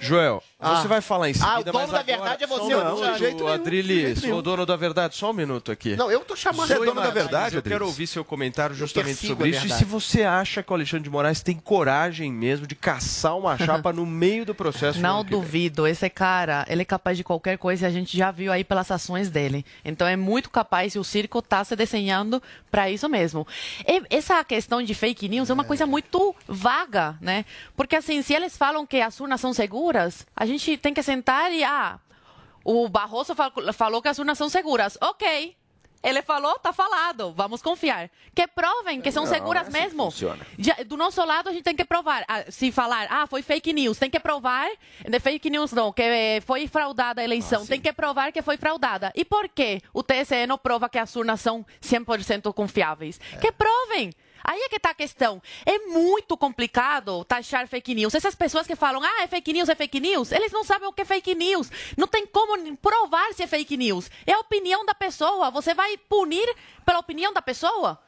Joel, Ah. você vai falar em Ah, o seguida, dono mas da agora... verdade é você, eu não, minuto, de jeito nenhum, Adrilis, nenhum. o dono da verdade, só um minuto aqui. Não, eu tô chamando... Você é dono da verdade, Eu Adriles? quero ouvir seu comentário justamente persigo sobre a isso. E verdade. se você acha que o Alexandre de Moraes tem coragem mesmo de caçar uma chapa no meio do processo. Não ano que vem? duvido, esse cara, ele é capaz de qualquer coisa e a gente já viu aí pelas ações dele. Então é muito capaz e o circo está se desenhando para isso mesmo. E essa questão de fake news é uma coisa muito vaga, né? Porque assim, se eles falam que as urnas são seguras, a gente tem que sentar e ah, o Barroso fal- falou que as urnas são seguras. OK. Ele falou, tá falado, vamos confiar. Que provem que são Não, seguras é assim mesmo. Já- do nosso lado, a gente tem que provar. Ah, se falar, ah, foi fake news, tem que provar. De fake news não, que eh, foi fraudada a eleição. tem que provar que foi fraudada. E por que o TSE não prova que as urnas são 100% confiáveis? Que provem. Aí é que tá a questão. É muito complicado taxar fake news. Essas pessoas que falam, ah, é fake news, é fake news, eles não sabem o que é fake news. Não tem como provar se é fake news. É a opinião da pessoa. Você vai punir pela opinião da pessoa?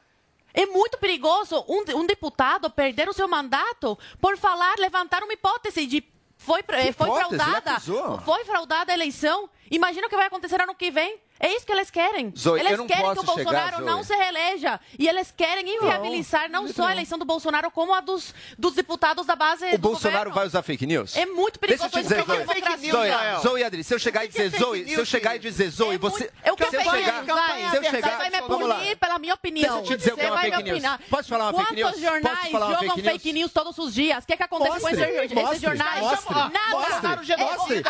É muito perigoso um, um deputado perder o seu mandato por falar, levantar uma hipótese de foi, eh, foi hipótese? Fraudada. Foi fraudada a eleição. Imagina o que vai acontecer ano que vem. É isso que eles querem. Zoe, eles eu não querem que o chegar, Bolsonaro Zoe. não se reeleja. E eles querem inviabilizar não, só a eleição do Bolsonaro, como a dos, dos deputados da base O do Bolsonaro governo. vai usar fake news? É muito Deixa perigoso eu te dizer, Zoe. Zoe, Zoe Adri, se eu chegar e dizer, Zoe, se eu chegar e dizer, Zoe, você... Eu que se eu fake chegar, news, vai. se eu Você chegar, vai me punir pela minha opinião. Deixa eu te dizer o que é Você uma vai fake me news. opinar. Posso falar uma fake news? Quantos jornais jogam fake news? todos os dias? O que, que acontece com esses, jornais? Nada. mostre, É, mostre.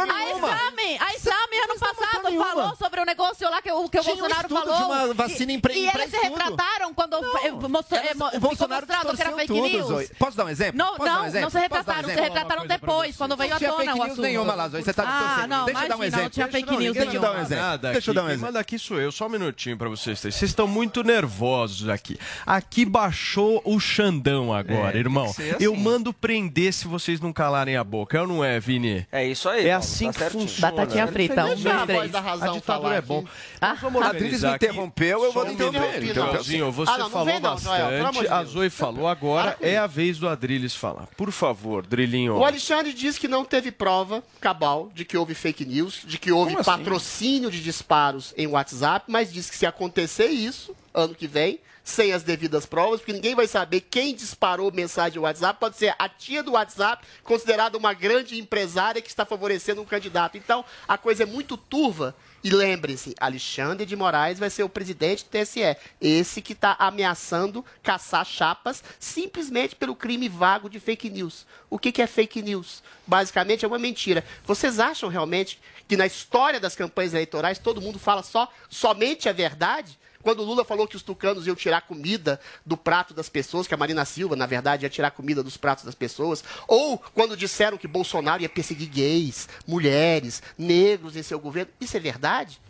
A Não. Exame, a Exame ano passado nenhuma. falou sobre o negócio lá que o, que o Tinha um Bolsonaro estudo falou. de uma vacina em pre- e, e eles se retrataram quando mostrou, mo- O Bolsonaro mostrado que era fake tudo, news. Zoe. Posso dar um exemplo? Não, Posso dar um não, exemplo? não se um retrataram, se exemplo? retrataram depois, quando veio Não à tinha tona fake o news assunto. nenhuma lá, Zoe, você tá Ah, distorcendo. não, Deixa eu dar um imagina, não exemplo. tinha fake Não, news Deixa eu dar um nenhuma. exemplo. Deixa eu dar um exemplo. manda aqui sou eu, só um minutinho pra vocês. Vocês estão muito nervosos aqui. Aqui baixou o Xandão agora, É, irmão. assim. Eu mando prender se vocês não calarem a boca. É ou não é, Vini? É isso aí. É assim tá que funciona. Batatinha frita, um, dois, três. Razão A ditadura é bom. aqui. Nós vamos A Adriles me interrompeu, eu vou interromper. Então, Joãozinho, você Ah, não, não falou vem não, Joel, bastante. de a. Zoe falou agora. É a vez do Adriles falar. Por favor, Drilinho. O Alexandre diz que não teve prova cabal de que houve fake news, de que houve Como assim? patrocínio de disparos em WhatsApp, mas diz que se acontecer isso, ano que vem, sem as devidas provas, porque ninguém vai saber quem disparou mensagem no WhatsApp, pode ser a tia do WhatsApp, considerada uma grande empresária que está favorecendo um candidato. Então, a coisa é muito turva. E lembre-se, Alexandre de Moraes vai ser o presidente do TSE. Esse que está ameaçando caçar chapas simplesmente pelo crime vago de fake news. O que, que é fake news? Basicamente é uma mentira. Vocês acham realmente que na história das campanhas eleitorais todo mundo fala só somente a verdade? Quando o Lula falou que os tucanos iam tirar comida do prato das pessoas, que a Marina Silva, na verdade, ia tirar comida dos pratos das pessoas, ou quando disseram que Bolsonaro ia perseguir gays, mulheres, negros em seu governo, isso é verdade?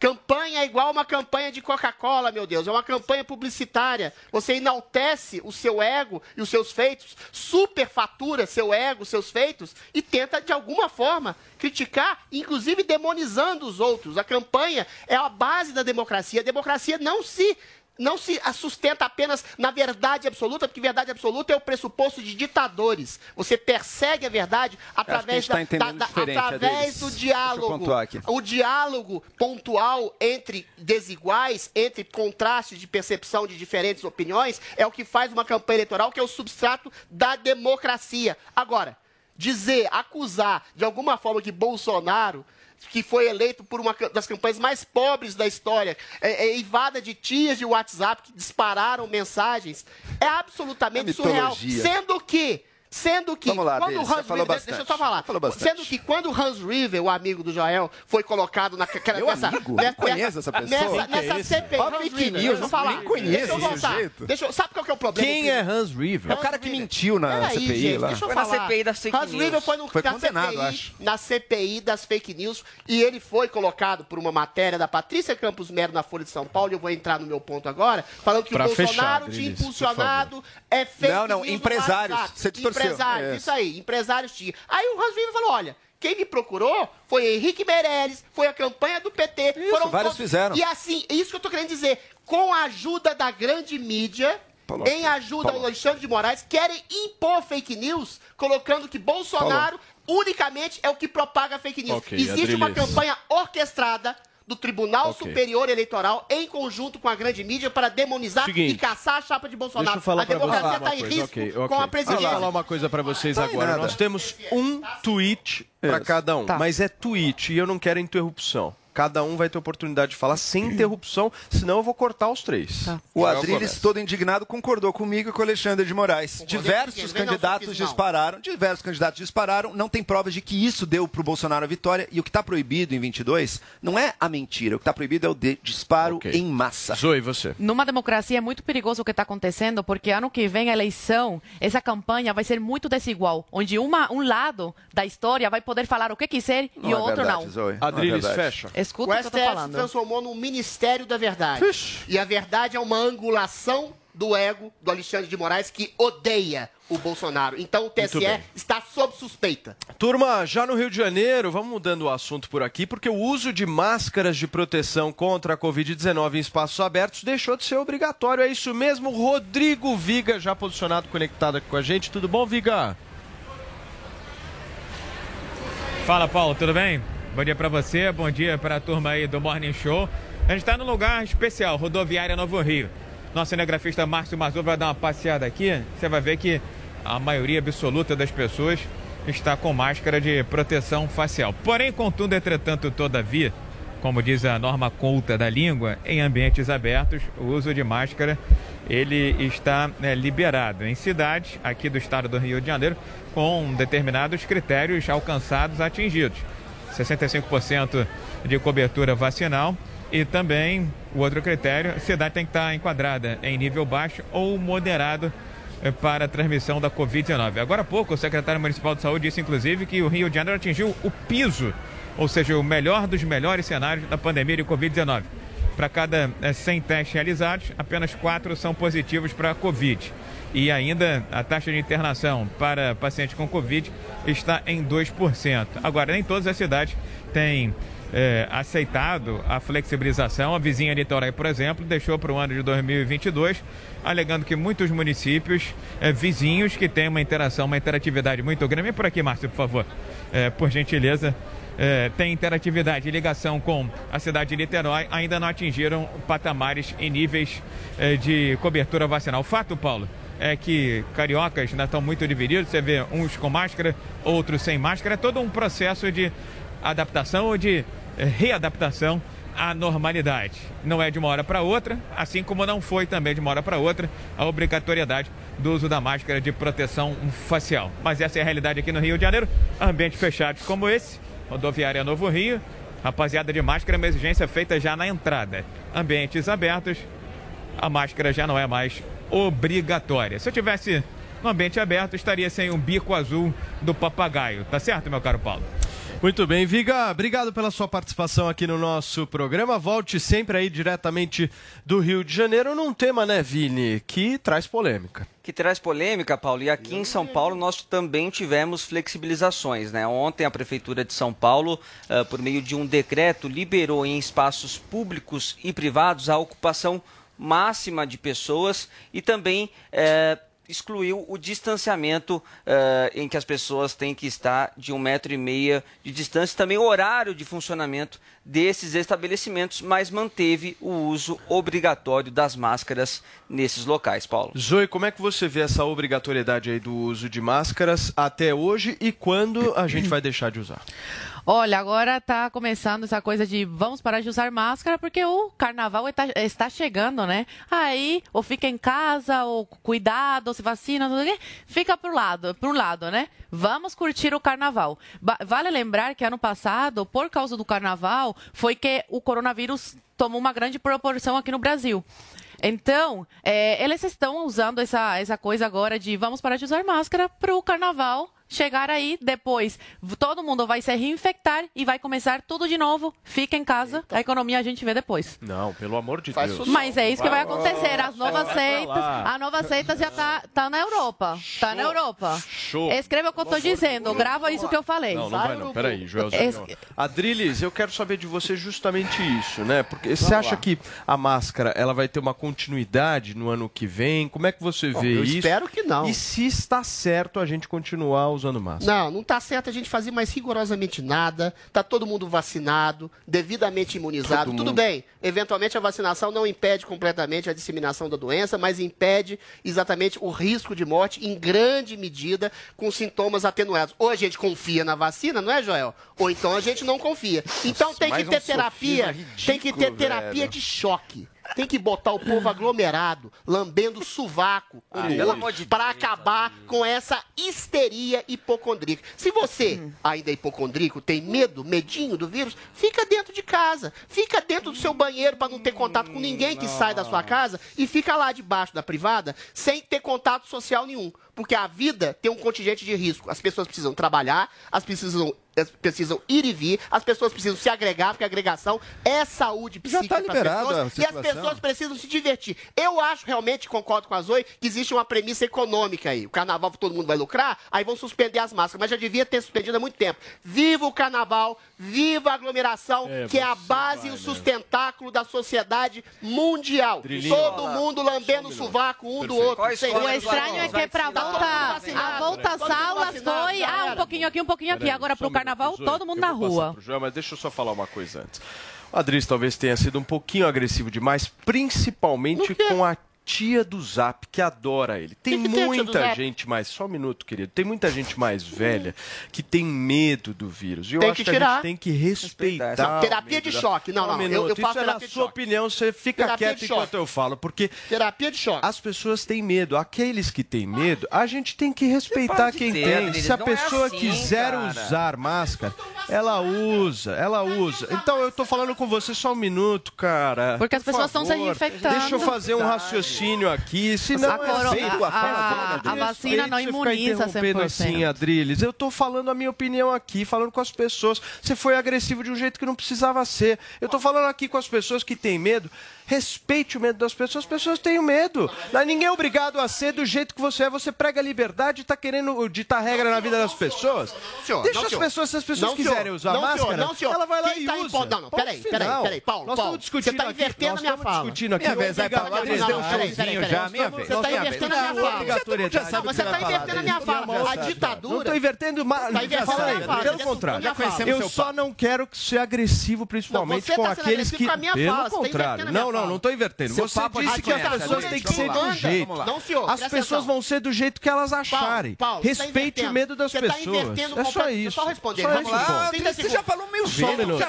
Campanha é igual uma campanha de Coca-Cola, meu Deus. É uma campanha publicitária. Você enaltece o seu ego e os seus feitos, superfatura seu ego, seus feitos e tenta, de alguma forma, criticar, inclusive demonizando os outros. A campanha é a base da democracia. A democracia não se não se sustenta apenas na verdade absoluta, porque verdade absoluta é o pressuposto de ditadores. Você persegue a verdade através, tá da- da- através do diálogo. O diálogo pontual entre desiguais, entre contrastes de percepção de diferentes opiniões, é o que faz uma campanha eleitoral, que é o substrato da democracia. Agora, dizer, acusar de alguma forma que Bolsonaro que foi eleito por uma das campanhas mais pobres da história, é, é eivada de tias de WhatsApp que dispararam mensagens, é absolutamente É surreal. Sendo que, sendo que, Vamos lá, quando o Hans falou River, deixa eu bastante. só falar, Falou bastante. sendo que quando o Hans River, o amigo do Joel, foi colocado na naquela, Meu nessa, amigo? nessa, conheço essa pessoa. Nessa, é nessa esse? CPI, Hans fake River, news, deixa eu falar. nem conheço deixa eu voltar. Deixa eu, sabe qual que é o problema? Quem é? Hans River? É o cara que mentiu na Peraí, CPI gente, lá. Deixa eu Foi na falar. CPI das fake Hans news. River foi, no, Foi na, condenado, CPI, acho. na CPI das fake news e ele foi colocado por uma matéria da Patrícia Campos Mero na Folha de São Paulo, e eu vou entrar no meu ponto agora, falando que Pra o Bolsonaro fechar, tinha impulsionado é fake Não, não, news no empresários. Você distorceu. Empresários, É. isso aí, empresários tinham. Aí o Hans River falou, olha, quem me procurou foi Henrique Meirelles, foi a campanha do PT. Isso, vários fizeram. E assim, isso que eu tô querendo dizer, com a ajuda da grande mídia, Paulo, em ajuda Paulo. ao Alexandre de Moraes, querem impor fake news, colocando que Bolsonaro unicamente é o que propaga fake news. Ok, Existe uma Adriles. campanha orquestrada do Tribunal Ok. Superior Eleitoral em conjunto com a grande mídia para demonizar Seguinte. e caçar a chapa de Bolsonaro. Deixa eu falar a democracia está uma em coisa. risco ok, com ok. a Deixa eu presidência. falar uma coisa pra vocês Tá agora. nada. Nós temos um tweet pra Isso. cada um, Tá. mas é tweet e eu não quero interrupção. Cada um vai ter oportunidade de falar sem interrupção, senão eu vou cortar os três. Tá. O Joel Adriles, todo indignado, concordou comigo e com o Alexandre de Moraes. Diversos candidatos dispararam, diversos candidatos dispararam, não tem provas de que isso deu pro Bolsonaro a vitória. E o que está proibido em 22 não é a mentira, o que está proibido é o de- disparo Ok. em massa. Zoe, você. Numa democracia é muito perigoso o que está acontecendo, porque ano que vem a eleição, essa campanha vai ser muito desigual, onde uma, um lado da história vai poder falar o que quiser e Não o é outro verdade, não. Zoe. Não é Adriles, fecha. Escuta O o que eu tô STF se falando. transformou num Ministério da Verdade. E a verdade é uma angulação do ego do Alexandre de Moraes que odeia o Bolsonaro. Então o TSE está sob suspeita. Turma, já no Rio de Janeiro, vamos mudando o assunto por aqui, porque o uso de máscaras de proteção contra a Covid-19 em espaços abertos deixou de ser obrigatório. É isso mesmo, Rodrigo Viga, já posicionado, conectado aqui com a gente. Tudo bom, Viga? Fala, Paulo, tudo bem? Bom dia para você, bom dia para a turma aí do Morning Show. A gente está num lugar especial, rodoviária Novo Rio. Nosso cinegrafista Márcio Mazur vai dar uma passeada aqui. Você vai ver que a maioria absoluta das pessoas está com máscara de proteção facial. Porém, contudo, entretanto, todavia, como diz a norma culta da língua, em ambientes abertos, o uso de máscara ele está né, liberado em cidades aqui do estado do Rio de Janeiro com determinados critérios alcançados, atingidos. 65% de cobertura vacinal e também o outro critério, a cidade tem que estar enquadrada em nível baixo ou moderado eh, para a transmissão da Covid-19. Agora há pouco, o secretário municipal de saúde disse, inclusive, que o Rio de Janeiro atingiu o piso, ou seja, o melhor dos melhores cenários da pandemia de Covid-19. Para cada eh, 100 testes realizados, apenas 4 são positivos para a Covid. E ainda a taxa de internação para pacientes com Covid está em 2%. Agora, nem todas as cidades têm eh, aceitado a flexibilização. A vizinha Niterói, por exemplo, deixou para o ano de 2022, alegando que muitos municípios eh, vizinhos que têm uma interação, uma interatividade muito grande. Vem por aqui, Márcio, por favor, Eh, por gentileza. Tem interatividade e ligação com a cidade de Niterói, ainda não atingiram patamares e níveis de cobertura vacinal. Fato, Paulo, é que cariocas ainda estão muito divididos. Você vê uns com máscara, outros sem máscara. É todo um processo de adaptação ou de eh, readaptação à normalidade. Não é de uma hora para outra, assim como não foi também de uma hora para outra a obrigatoriedade do uso da máscara de proteção facial. Mas essa é a realidade aqui no Rio de Janeiro. Ambientes fechados como esse, rodoviária Novo Rio, rapaziada de máscara uma exigência feita já na entrada. Ambientes abertos, a máscara já não é mais obrigatória. Se eu tivesse no ambiente aberto, estaria sem um bico azul do papagaio. Tá certo, meu caro Paulo? Muito bem, Viga, obrigado pela sua participação aqui no nosso programa. Volte sempre aí diretamente do Rio de Janeiro num tema, né, Vini, que traz polêmica. que traz polêmica, Paulo. E aqui em São Paulo nós também tivemos flexibilizações. Né? Ontem a Prefeitura de São Paulo, ah, por meio de um decreto, liberou em espaços públicos e privados a ocupação máxima de pessoas e também eh, excluiu o distanciamento eh, em que as pessoas têm que estar de um metro e meia de distância, também o horário de funcionamento desses estabelecimentos, mas manteve o uso obrigatório das máscaras nesses locais, Paulo. Zoe, como é que você vê essa obrigatoriedade aí do uso de máscaras até hoje e quando a gente vai deixar de usar? Olha, agora tá começando essa coisa de vamos parar de usar máscara porque o carnaval está, está chegando, né? Aí, ou fica em casa, ou cuidado, ou se vacina, não sei o quê, fica pro lado, pro lado, né? Vamos curtir o carnaval. Vale lembrar que ano passado, por causa do carnaval, foi que o coronavírus tomou uma grande proporção aqui no Brasil. Então, é, eles estão usando essa, essa coisa agora de vamos parar de usar máscara para o carnaval chegar aí depois. Todo mundo vai se reinfectar e vai começar tudo de novo. Fica em casa, a economia a gente vê depois. Não, pelo amor de Faz Deus. Mas é isso que vai acontecer. As novas seitas, a nova seita já tá, tá na Europa. Tá na Europa. Show. Escreva o que eu tô dizendo, grava isso que eu falei. Não, não vai não. Peraí, Joelzinho. Es- Adriles, eu quero saber de você justamente isso, né? Porque você acha que a máscara ela vai ter uma continuidade no ano que vem? Como é que você Bom, vê eu isso? espero que não. E se está certo a gente continuar usando máscara? Não, não tá certo a gente fazer mais rigorosamente nada. Tá todo mundo vacinado, devidamente imunizado. Todo Tudo mundo. bem. Eventualmente a vacinação não impede completamente a disseminação da doença, mas impede exatamente o risco de morte em grande medida com sintomas atenuados. Ou a gente confia na vacina, não é, Joel? Ou então a gente não confia. Então tem que mais um ter terapia, tem que ter terapia velho. de choque. Tem que botar o povo aglomerado, lambendo sovaco Ah, de para acabar com essa histeria hipocondríaca. Se você ainda é hipocondríaco, tem medo, medinho do vírus, fica dentro de casa. Fica dentro do seu banheiro para não ter contato com ninguém que sai da sua casa e fica lá debaixo da privada sem ter contato social nenhum. Porque a vida tem um contingente de risco. As pessoas precisam trabalhar, as precisam precisam ir e vir, as pessoas precisam se agregar, porque a agregação é saúde Já psíquica tá pras liberado pessoas, e as pessoas precisam se divertir. Eu acho realmente, concordo com a Zoe, que existe uma premissa econômica aí. O carnaval todo mundo vai lucrar, aí vão suspender as máscaras, mas já devia ter suspendido há muito tempo. Viva o carnaval, viva a aglomeração, É, que é a base e o sustentáculo da sociedade mundial. Drilinho. Todo mundo lambendo o sovaco um do outro. O estranho é que para volta, a volta às aulas foi ah, um pouquinho aqui, um pouquinho aqui. Agora pro um carnaval, todo mundo na rua. João, mas deixa eu só falar uma coisa antes. O Adris talvez tenha sido um pouquinho agressivo demais, principalmente com a tia do Zap, que adora ele. Tem Que a muita gente mais, só um minuto, querido, tem muita gente mais velha que tem medo do vírus. E eu Tem acho que que, a gente tirar. tem que respeitar. Não, terapia medo de choque. Não, Só um não, eu- minuto. eu faço Isso é de sua choque. opinião, você fica Terapia quieto de enquanto eu falo, porque Terapia de choque. as pessoas têm medo. Aqueles que têm medo, a gente tem que respeitar quem ter, tem. Se a não é pessoa assim, quiser cara. usar máscara, ela usa, ela usa. Então eu tô falando com você só um minuto, cara. Porque as Por pessoas estão se infectando. Deixa eu fazer um raciocínio aqui, senão A coro- é a- a- a vacina não imuniza interrompendo 100%. assim, Adriles. Eu tô falando a minha opinião aqui, falando com as pessoas. Você foi agressivo de um jeito que não precisava ser. Eu tô falando aqui com as pessoas que têm medo. Respeite o medo das pessoas. As pessoas têm medo. Não, ninguém é obrigado a ser do jeito que você é. Você prega liberdade e tá querendo ditar regra na vida das pessoas. Deixa não, as pessoas, se as pessoas Não, quiserem usar Não, máscara, Não, ela vai lá e tá usa. não, não, peraí, peraí, peraí, Paulo, Nós estamos discutindo você tá aqui- invertendo a minha fala. discutindo aqui Minha vez, vai, obrigatoriedade. Adriles, deu um Não, showzinho já, minha vez. Você tá nós estamos invertendo a minha fala. Não, você tá invertendo a minha fala. A ditadura- Não tô invertendo Tá a. Pelo contrário. Eu só não quero ser agressivo, principalmente Não, com tá aqueles que. a Pelo tá contrário. a minha Não, não, não tô invertendo. Seu Você disse que as pessoas Adriles. têm que ser do jeito. Não, senhor, As pessoas vão ser do jeito que elas acharem. Tá Respeite o medo das Você tá pessoas. invertendo É só isso. Só responder. Vamos lá. ponto. 30 Você já falou mil Só um minuto.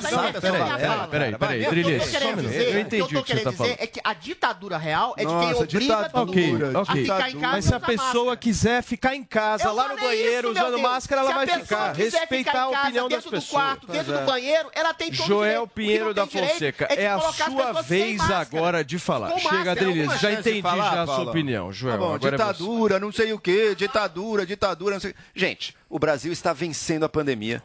Peraí, peraí, que eu um Eu o que entendi eu o tô que você querendo tá dizer falando. é que a ditadura real é de quem obriga ditadura, todo mundo a ficar em casa Mas se a pessoa quiser ficar em casa, lá no banheiro, usando máscara, ela vai ficar. Respeitar a opinião das dentro do pessoas. quarto, dentro do banheiro, ela tem todo Joel Pinheiro da Fonseca, é é a sua pessoas vez máscara. Agora de falar. Com Chega, Adriles, já entendi falar, já a sua Paulo? opinião, Joel. Tá bom, é ditadura, não sei o quê, ditadura, ditadura, não sei. Gente, o Brasil está vencendo a pandemia.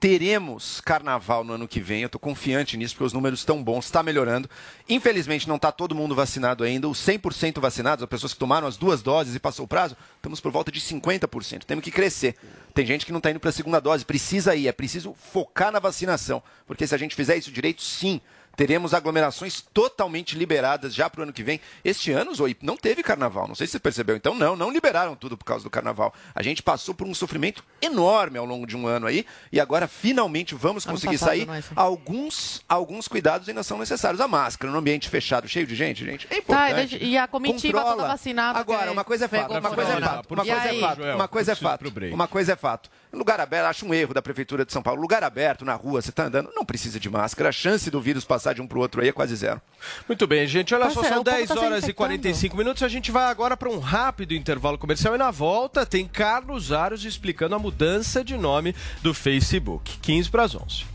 Teremos carnaval no ano que vem, eu estou confiante nisso, porque os números estão bons, está melhorando. Infelizmente, não está todo mundo vacinado ainda. Os 100% vacinados, as pessoas que tomaram as duas doses e passou o prazo, estamos por volta de 50%. Temos que crescer. Tem gente que não está indo para a segunda dose, precisa ir, é preciso focar na vacinação. Porque se a gente fizer isso direito, sim, teremos aglomerações totalmente liberadas já para o ano que vem. Este ano, Zoe, não teve carnaval. Não sei se você percebeu. Então, não, não liberaram tudo por causa do carnaval. A gente passou por um sofrimento enorme ao longo de um ano aí e agora finalmente vamos Ano conseguir passado, sair. é? Alguns, alguns cuidados ainda são necessários. A máscara no ambiente fechado, cheio de gente, gente, é Tá, e, importante. deixa- e a comitiva Controla. toda vacinada. Agora, uma coisa é fato, uma coisa é fato, uma coisa é fato, uma coisa é fato, uma coisa é fato. Lugar aberto, acho um erro da prefeitura de São Paulo. Lugar aberto, na rua, você está andando, não precisa de máscara. A chance do vírus passar de um para o outro aí é quase zero. Muito bem, gente. Olha só, são o povo 10 tá horas e infectando. 45 minutos. A gente vai agora para um rápido intervalo comercial e na volta tem Carlos Aros explicando a mudança de nome do Facebook. 15 para as 11.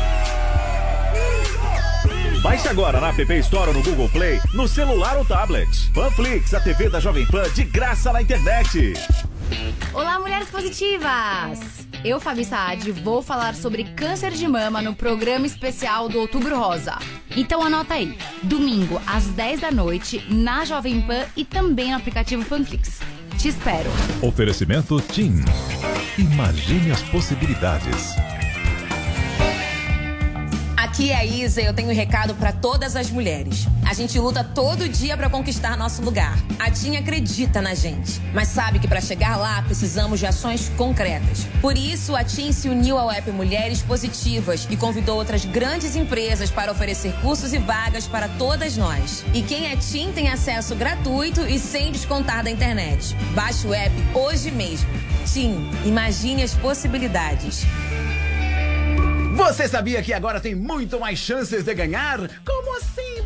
Baixe agora na App Store ou no Google Play, no celular ou tablet. Panflix, a TV da Jovem Pan de graça na internet. Olá, mulheres positivas! Eu, Fabi Saad, vou falar sobre câncer de mama no programa especial do Outubro Rosa. Então anota aí, domingo às 10 da noite, na Jovem Pan e também no aplicativo Panflix. Te espero! Oferecimento TIM. Imagine as possibilidades. Aqui é a Isa e eu tenho um recado para todas as mulheres. A gente luta todo dia para conquistar nosso lugar. A TIM acredita na gente, mas sabe que para chegar lá precisamos de ações concretas. Por isso, a TIM se uniu ao app Mulheres Positivas e convidou outras grandes empresas para oferecer cursos e vagas para todas nós. E quem é TIM tem acesso gratuito e sem descontar da internet. Baixe o app hoje mesmo. TIM, imagine as possibilidades. Você sabia que agora tem muito mais chances de ganhar? Como assim,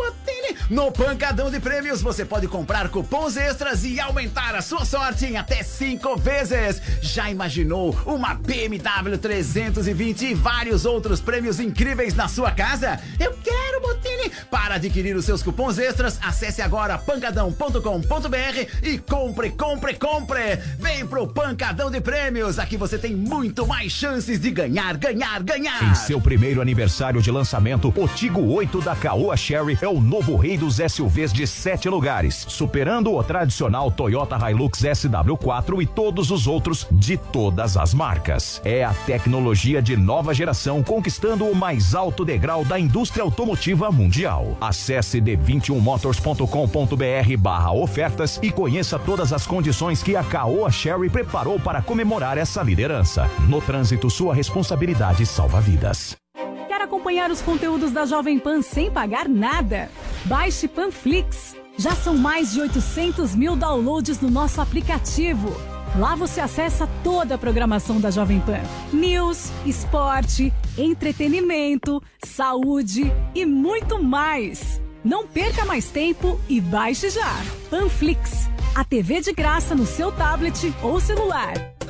No Pancadão de Prêmios você pode comprar cupons extras e aumentar a sua sorte em até cinco vezes. Já imaginou uma BMW 320 e vários outros prêmios incríveis na sua casa? Eu quero, Botini! Para adquirir os seus cupons extras, acesse agora pancadão.com.br e compre, compre, compre. Vem pro Pancadão de Prêmios. Aqui você tem muito mais chances de ganhar, ganhar, ganhar. Em seu primeiro aniversário de lançamento, o Tigo 8 da Caoa Sherry é o novo rei dos SUVs de sete lugares, superando o tradicional Toyota Hilux SW4 e todos os outros de todas as marcas. É a tecnologia de nova geração conquistando o mais alto degrau da indústria automotiva mundial. Acesse d21motors.com.br barra ofertas e conheça todas as condições que a Caoa Sherry preparou para comemorar essa liderança. No trânsito, sua responsabilidade salva vidas. Quer acompanhar os conteúdos da Jovem Pan sem pagar nada? Baixe Panflix. Já são mais de 800 mil downloads no nosso aplicativo. Lá você acessa toda a programação da Jovem Pan: news, esporte, entretenimento, saúde e muito mais. Não perca mais tempo e baixe já. Panflix, a TV de graça no seu tablet ou celular.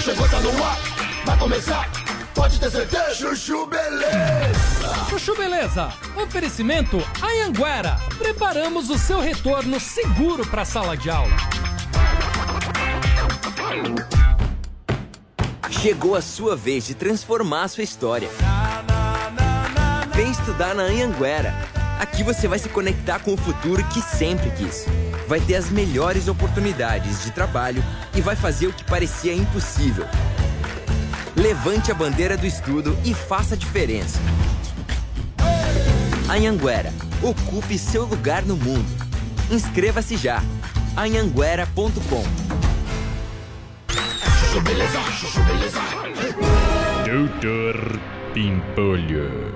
Chegou, tá no ar, vai começar. Pode ter certeza. Chuchu Beleza. Chuchu Beleza, oferecimento Anhanguera. Preparamos o seu retorno seguro para a sala de aula. Chegou a sua vez de transformar a sua história. Vem estudar na Anhanguera. Aqui você vai se conectar com o futuro que sempre quis. Vai ter as melhores oportunidades de trabalho e vai fazer o que parecia impossível. Levante a bandeira do estudo e faça a diferença. Anhanguera, ocupe seu lugar no mundo. Inscreva-se já. anhanguera.com. Doutor Pimpolho.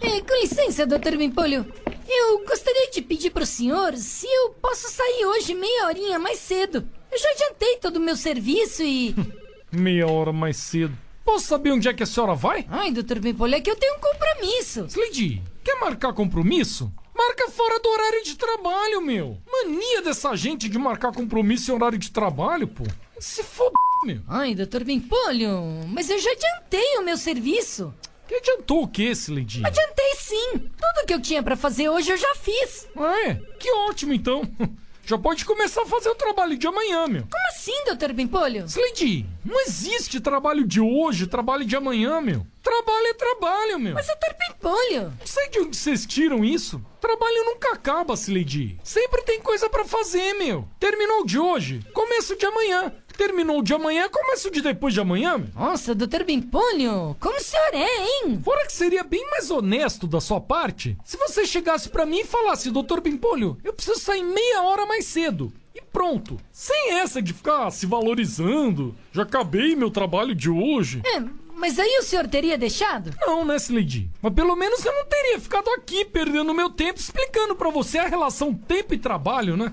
É, com licença, doutor Bimpolho. Eu gostaria de pedir pro senhor se eu posso sair hoje meia horinha mais cedo. Eu já adiantei todo o meu serviço e. Meia hora mais cedo. Posso saber onde é que a senhora vai? Ai, doutor Bimpolho, é que eu tenho um compromisso. Slidy, quer marcar compromisso? Marca fora do horário de trabalho, meu. Mania dessa gente de marcar compromisso em horário de trabalho, pô. Se foda, meu. Ai, doutor Bimpolho, mas eu já adiantei o meu serviço. Que adiantou o que, Slidy? Adiantei sim. Tudo que eu tinha pra fazer hoje eu já fiz. Ah, é? Que ótimo, então. Já pode começar a fazer o trabalho de amanhã, meu. Como assim, doutor Bimpolho? Slidy, não existe trabalho de hoje, trabalho de amanhã, meu. Trabalho é trabalho, meu. Mas, doutor Pimpolho... Não sei de onde vocês tiram isso. Trabalho nunca acaba, Slidy. Sempre tem coisa pra fazer, meu. Terminou de hoje, começo de amanhã. Terminou o de amanhã, começo de depois de amanhã, meu. Nossa, doutor Bimpolho, como o senhor é, hein? Fora que seria bem mais honesto da sua parte se você chegasse pra mim e falasse, doutor Bimpolho, eu preciso sair meia hora mais cedo. E pronto. Sem essa de ficar se valorizando. Já acabei meu trabalho de hoje. É, mas aí o senhor teria deixado? Não, né, Slade? Mas pelo menos eu não teria ficado aqui perdendo meu tempo explicando pra você a relação tempo e trabalho, né?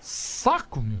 Saco, meu.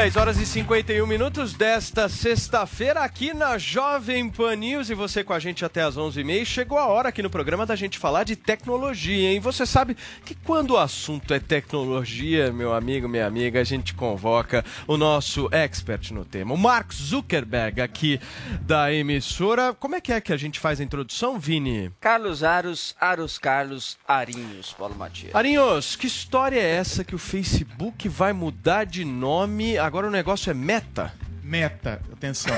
10 horas e 51 minutos desta sexta-feira aqui na Jovem Pan News e você com a gente até as 11h30. Chegou a hora aqui no programa da gente falar de tecnologia, hein? Você sabe que quando o assunto é tecnologia, meu amigo, minha amiga, a gente convoca o nosso expert no tema, o Mark Zuckerberg aqui da emissora. Como é que é que a gente faz a introdução, Vini? Carlos Aros, Aros Carlos Arinhos, Paulo Matias. Arinhos, que história é essa que o Facebook vai mudar de nome? Agora o negócio é Meta? Meta, atenção.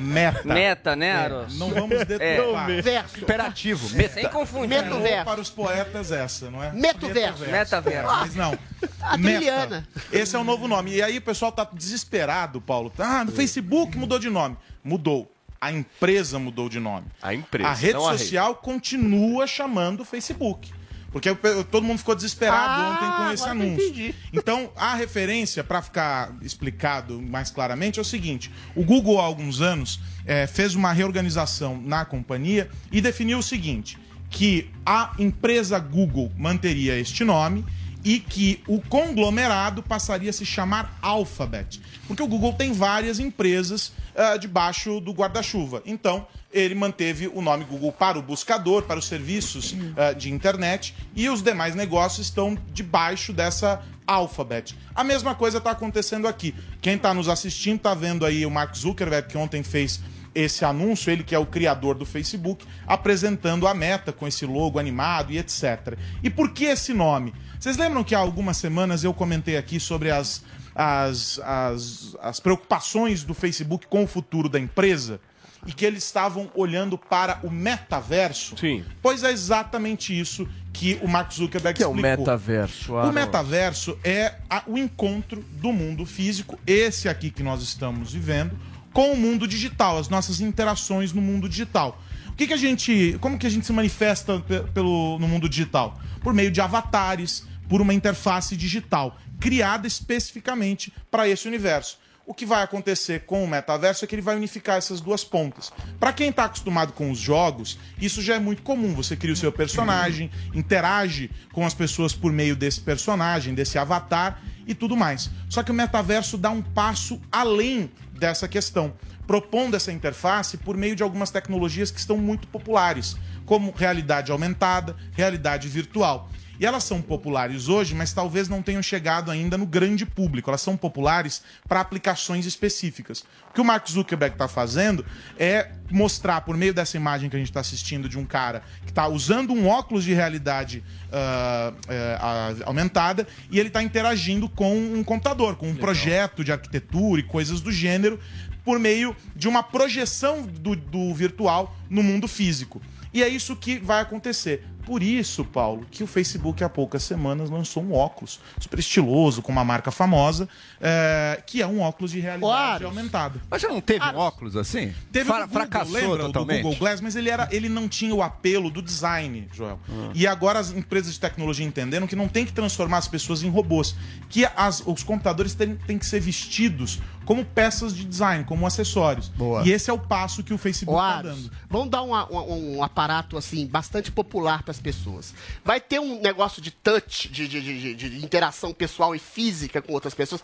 Meta. Meta, né, É, Aros? não vamos deturpar. É. Verso. Imperativo. Sem confundir. Metoverso. Para os poetas essa, não é? Metoverso. Metaverso. Mas não. A trilhana. Esse é o novo nome. E aí o pessoal tá desesperado, Paulo. Ah, no Facebook mudou de nome. Mudou. A empresa mudou de nome. A empresa, A rede não a rede. social continua chamando Facebook. Porque todo mundo ficou desesperado Ah, ontem com esse anúncio. entendi. Então, a referência, para ficar explicado mais claramente, é o seguinte: o Google, há alguns anos, eh, fez uma reorganização na companhia e definiu o seguinte: que a empresa Google manteria este nome e que o conglomerado passaria a se chamar Alphabet. Porque o Google tem várias empresas ah, debaixo do guarda-chuva. Então, ele manteve o nome Google para o buscador, para os serviços ah, de internet, e os demais negócios estão debaixo dessa Alphabet. A mesma coisa está acontecendo aqui. Quem está nos assistindo está vendo aí o Mark Zuckerberg, que ontem fez esse anúncio, ele que é o criador do Facebook, apresentando a meta com esse logo animado e etc. E por que esse nome? Vocês lembram que há algumas semanas eu comentei aqui sobre as, as, as, as preocupações do Facebook com o futuro da empresa? E que eles estavam olhando para o metaverso? Sim. Pois é exatamente isso que o Mark Zuckerberg que é o explicou. metaverso? O Aaron? metaverso é a- o encontro do mundo físico, esse aqui que nós estamos vivendo, com o mundo digital, as nossas interações no mundo digital. O que, que a gente. Como que a gente se manifesta pe- pelo, no mundo digital? Por meio de avatares, por uma interface digital, criada especificamente para esse universo. O que vai acontecer com o metaverso é que ele vai unificar essas duas pontas. Para quem está acostumado com os jogos, isso já é muito comum. Você cria o seu personagem, interage com as pessoas por meio desse personagem, desse avatar e tudo mais. Só que o metaverso dá um passo além dessa questão, propondo essa interface por meio de algumas tecnologias que estão muito populares, como realidade aumentada, realidade virtual. E elas são populares hoje, mas talvez não tenham chegado ainda no grande público. Elas são populares para aplicações específicas. O que o Mark Zuckerberg está fazendo é mostrar, por meio dessa imagem que a gente está assistindo de um cara que está usando um óculos de realidade eh, ah, aumentada e ele está interagindo com um computador, com um projeto de arquitetura e coisas do gênero, por meio de uma projeção do, do virtual no mundo físico. E é isso que vai acontecer. Por isso, Paulo, que o Facebook há poucas semanas lançou um óculos super estiloso, com uma marca famosa, é, que é um óculos de realidade aumentada. Mas já não teve um óculos assim? Teve Fra- o Google, fracassou lembra totalmente? do Google Glass, mas ele, era, ele não tinha o apelo do design, Joel. Ah. E agora as empresas de tecnologia entenderam que não tem que transformar as pessoas em robôs, que as- os computadores têm, têm que ser vestidos como peças de design, como acessórios. E esse é o passo que o Facebook está Aros, dando. vamos dar uma- um, um aparato assim bastante popular para as pessoas. Vai ter um negócio de touch, de, de- de- de- de interação pessoal e física com outras pessoas.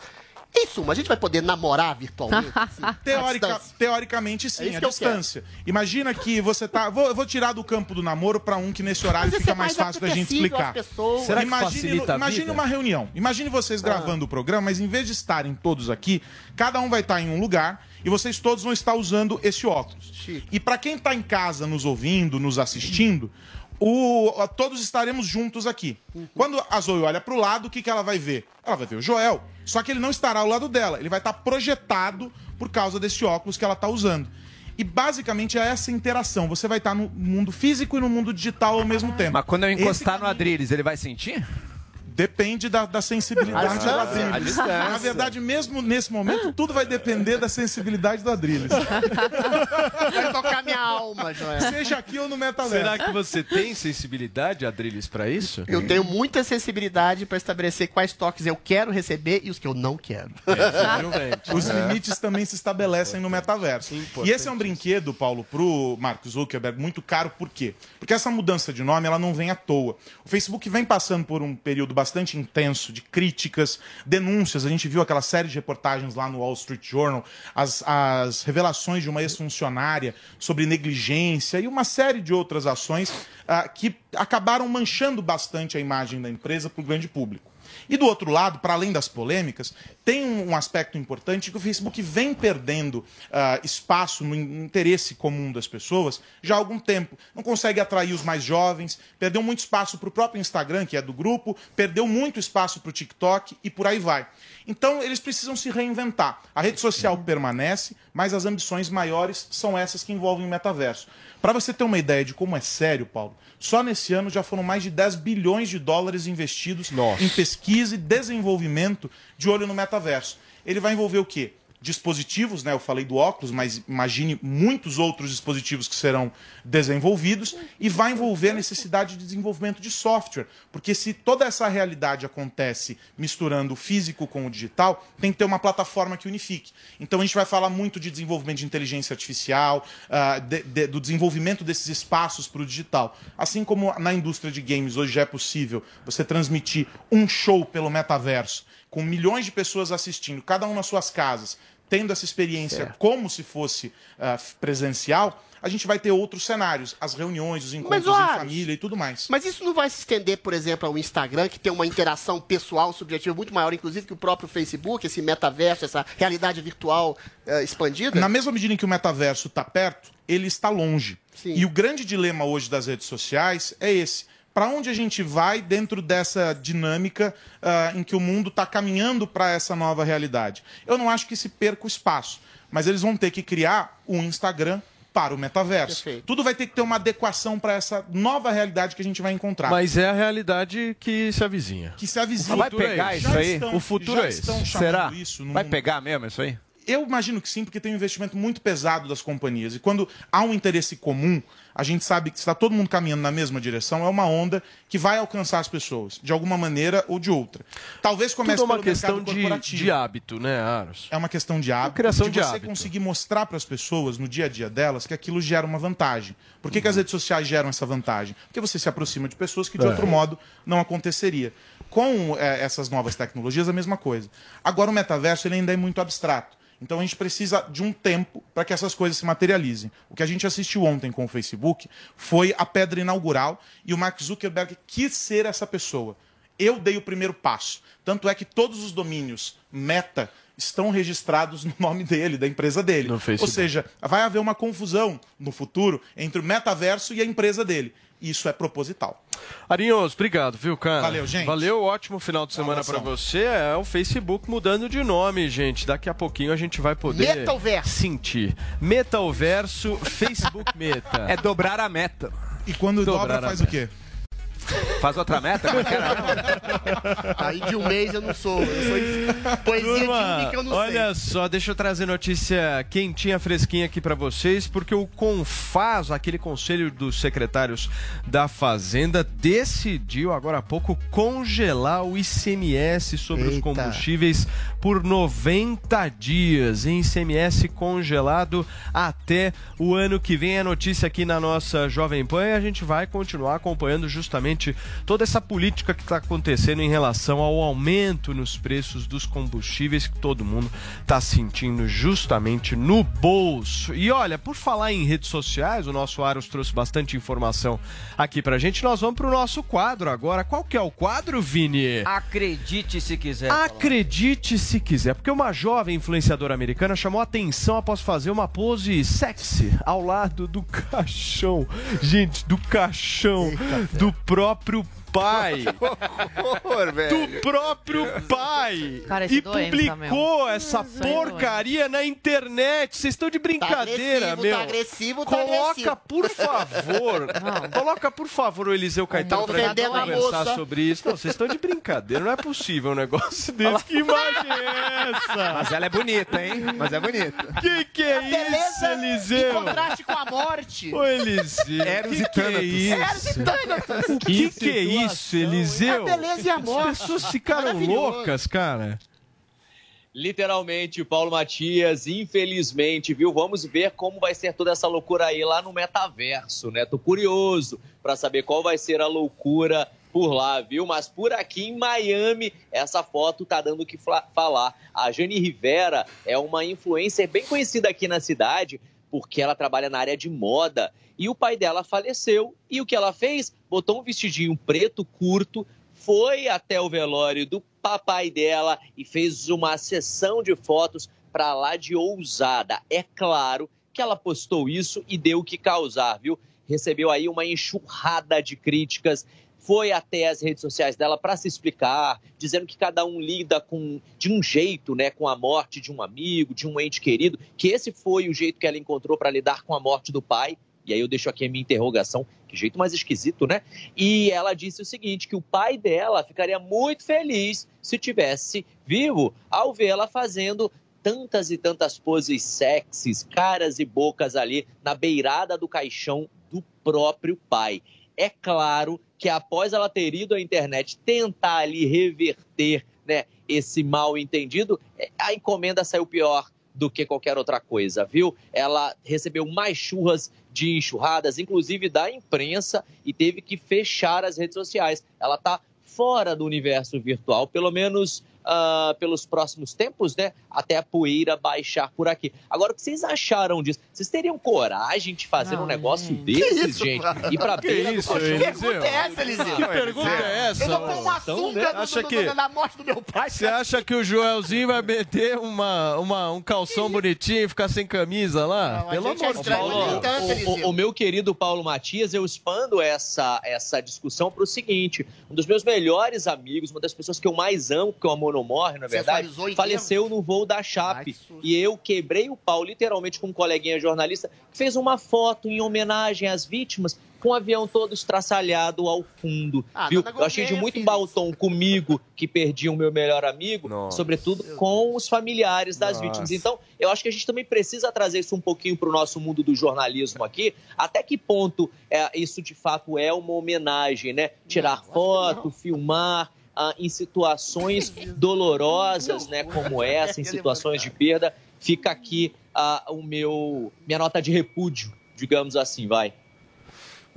Em suma, a gente vai poder namorar virtualmente? assim, teoricamente, É sim, isso a que distância. Imagina que você tá. Vou, eu vou tirar do campo do namoro pra um que nesse horário fica é mais mais fácil da gente explicar. Será que imagine facilita a imagine vida? uma reunião. Imagine vocês gravando o programa, mas em vez de estarem todos aqui, cada um vai estar em um lugar e vocês todos vão estar usando esse óculos. E pra quem tá em casa nos ouvindo, nos assistindo, o- todos estaremos juntos aqui. Quando a Zoe olha pro lado, o que, que ela vai ver? Ela vai ver o Joel. Só que ele não estará ao lado dela. Ele vai estar projetado por causa desse óculos que ela está usando. E basicamente é essa interação. Você vai estar no mundo físico e no mundo digital ao mesmo tempo. Mas quando eu Esse encostar no Adrilles, ele vai sentir? Depende da, da sensibilidade A do distância. Adrilles. A distância. Na verdade, mesmo nesse momento, tudo vai depender da sensibilidade do Adrilles. Vai tocar minha alma, Joel. Seja aqui ou no metaverso. Será que você tem sensibilidade, Adrilles, pra isso? Eu tenho muita sensibilidade para estabelecer quais toques eu quero receber e os que eu não quero. Os limites também se estabelecem no metaverso. E esse é um brinquedo, Paulo, pro Mark Zuckerberg muito caro, por quê? Porque essa mudança de nome ela não vem à toa. O Facebook vem passando por um período bastante intenso de críticas, denúncias. A gente viu aquela série de reportagens lá no Wall Street Journal, as, as revelações de uma ex-funcionária sobre negligência e uma série de outras ações ah, que acabaram manchando bastante a imagem da empresa para o grande público. E do outro lado, para além das polêmicas, tem um, aspecto importante que o Facebook vem perdendo ah, espaço no in- interesse comum das pessoas já há algum tempo. Não consegue atrair os mais jovens, perdeu muito espaço para o próprio Instagram, que é do grupo, perdeu muito espaço para o TikTok e por aí vai. Então eles precisam se reinventar. A rede social permanece, mas as ambições maiores são essas que envolvem o metaverso. Para você ter uma ideia de como é sério, Paulo, só nesse ano já foram mais de 10 bilhões de dólares investidos em pesquisa e desenvolvimento de olho no metaverso. Ele vai envolver o quê? Dispositivos, né? Eu falei do óculos, mas imagine muitos outros dispositivos que serão desenvolvidos e vai envolver a necessidade de desenvolvimento de software, porque se toda essa realidade acontece misturando o físico com o digital, tem que ter uma plataforma que unifique. Então a gente vai falar muito de desenvolvimento de inteligência artificial, ah, de- de- do desenvolvimento desses espaços para o digital. Assim como na indústria de games hoje é possível você transmitir um show pelo metaverso, com milhões de pessoas assistindo, cada um nas suas casas, tendo essa experiência Certo. como se fosse ah, presencial, a gente vai ter outros cenários, as reuniões, os encontros ô, em família e tudo mais. Mas isso não vai se estender, por exemplo, ao Instagram, que tem uma interação pessoal, subjetiva muito maior, inclusive, que o próprio Facebook, esse metaverso, essa realidade virtual eh, expandida? Na mesma medida em que o metaverso está perto, ele está longe. E o grande dilema hoje das redes sociais é esse. Para onde a gente vai dentro dessa dinâmica ah, em que o mundo está caminhando para essa nova realidade? Eu não acho que se perca o espaço, mas eles vão ter que criar um Instagram para o metaverso. Tudo vai ter que ter uma adequação para essa nova realidade que a gente vai encontrar. Mas é a realidade que se avizinha. Que se avizinha. Vai pegar Já isso aí? estão- o futuro já é esse. Será? isso no Vai mundo. pegar mesmo isso aí? Eu imagino que sim, porque tem um investimento muito pesado das companhias. E quando há um interesse comum, a gente sabe que se está todo mundo caminhando na mesma direção, é uma onda que vai alcançar as pessoas, de alguma maneira ou de outra. Talvez comece Tudo é uma pelo questão mercado de, de hábito, né, Aros? É uma questão de hábito. criação de você hábito. conseguir mostrar para as pessoas, no dia a dia delas, que aquilo gera uma vantagem. Por que, que as redes sociais geram essa vantagem? Porque você se aproxima de pessoas que, de É. outro modo, não aconteceria. Com eh, essas novas tecnologias, a mesma coisa. Agora, o metaverso ele ainda é muito abstrato. Então, a gente precisa de um tempo para que essas coisas se materializem. O que a gente assistiu ontem com o Facebook foi a pedra inaugural e o Mark Zuckerberg quis ser essa pessoa. Eu dei o primeiro passo. Tanto é que todos os domínios Meta estão registrados no nome dele, da empresa dele. Ou seja, vai haver uma confusão no futuro entre o metaverso e a empresa dele. Isso é proposital. Arinhos, obrigado, viu, cara? Valeu, gente. Valeu, ótimo final de semana pra abração. você. É o Facebook mudando de nome, gente. Daqui a pouquinho a gente vai poder Metalverso. sentir. Metalverso, Facebook Meta. É dobrar a meta. E quando Dobrar dobra, faz o quê? Faz outra meta? Como é era? Aí de um mês eu não sou. Eu sou poesia de um que eu não olha sei. só, deixa eu trazer notícia quentinha, fresquinha aqui pra vocês, porque o Confaz, aquele conselho dos secretários da Fazenda, decidiu agora há pouco congelar o ICMS sobre os Eita. combustíveis por 90 dias. Em ICMS congelado até o ano que vem. A notícia aqui na nossa Jovem Pan e a gente vai continuar acompanhando justamente toda essa política que está acontecendo em relação ao aumento nos preços dos combustíveis que todo mundo está sentindo justamente no bolso. E olha, por falar em redes sociais, o nosso Aros trouxe bastante informação aqui pra gente. Nós vamos pro nosso quadro agora. Qual que é o quadro, Vini? Acredite se quiser. Acredite se quiser, porque uma jovem influenciadora americana chamou atenção após fazer uma pose sexy ao lado do caixão. Gente, do caixão do próprio pai. Horror, velho. Do próprio pai. Cara, isso e é doença publicou essa Isso é porcaria na internet. Vocês estão de brincadeira, agressivo, meu. tá agressivo, tá Coloca, agressivo. por favor. Coloca, por favor, o Eliseu Caetano Tá pra gente conversar moça. sobre isso. Não, vocês estão de brincadeira. Não é possível um negócio desse. Que imagem é essa? Mas ela é bonita, hein? Mas é bonita. Que que é isso, Beleza em Eliseu? contraste com a morte. Ô, Eliseu, Eros que e que é Thanatos. isso? Eros e Thanatos. O que, que é isso, Eliseu? A beleza e a morte. As pessoas ficaram loucas, cara. Literalmente, Paulo Matias, infelizmente, viu? Vamos ver como vai ser toda essa loucura aí lá no metaverso, né? Tô curioso para saber qual vai ser a loucura por lá, viu? Mas por aqui em Miami, essa foto tá dando o que falar. A Jane Rivera é uma influencer bem conhecida aqui na cidade, porque ela trabalha na área de moda. E o pai dela faleceu. E o que ela fez? Botou um vestidinho preto curto, foi até o velório do papai dela e fez uma sessão de fotos para lá de ousada. É claro que ela postou isso e deu o que causar, viu? Recebeu aí uma enxurrada de críticas. Foi até as redes sociais dela para se explicar, dizendo que cada um lida com de um jeito, né, com a morte de um amigo, de um ente querido, que esse foi o jeito que ela encontrou para lidar com a morte do pai. E aí eu deixo aqui a minha interrogação, que jeito mais esquisito, né? E ela disse o seguinte, que o pai dela ficaria muito feliz se tivesse vivo ao vê-la fazendo tantas e tantas poses sexys, caras e bocas ali na beirada do caixão do próprio pai. É claro que após ela ter ido à internet tentar ali reverter né, esse mal entendido, a encomenda saiu pior do que qualquer outra coisa, viu? Ela recebeu mais churras de enxurradas, inclusive da imprensa, e teve que fechar as redes sociais. Ela tá fora do universo virtual, pelo menos ah, pelos próximos tempos, né? Até a poeira baixar por aqui. Agora, o que vocês acharam disso? Vocês teriam coragem de fazer um negócio desses, isso, gente? mano? Ir pra Que beira do isso, colchão? Eliseu? Que pergunta é essa, Eliseu? Que pergunta é essa? Eu vou pôr uma Então, sunga né? do- Acha do- que- do- na morte do meu pai. Você acha que o Joelzinho vai meter uma, uma, um calção bonitinho e ficar sem camisa lá? Pelo amor de Paulo, Deus. o, o- o meu querido Paulo Matias, eu expando essa, essa discussão para o seguinte: um dos meus melhores amigos, uma das pessoas que eu mais amo, porque o amor não morre, na verdade, faleceu no voo da Chape. e eu quebrei o pau, literalmente, com um coleguinha jornalista que fez uma foto em homenagem às vítimas com o avião todo estraçalhado ao fundo. Ah, viu? Eu achei de muito baltom comigo, que perdi o meu melhor amigo, sobretudo com os familiares das Nossa. vítimas. Então, eu acho que a gente também precisa trazer isso um pouquinho para o nosso mundo do jornalismo aqui. Até que ponto é, isso de fato é uma homenagem, né? Tirar foto, filmar. Ah, em situações dolorosas, né, como essa, em situações de perda, fica aqui ah, o meu minha nota de repúdio, digamos assim, vai.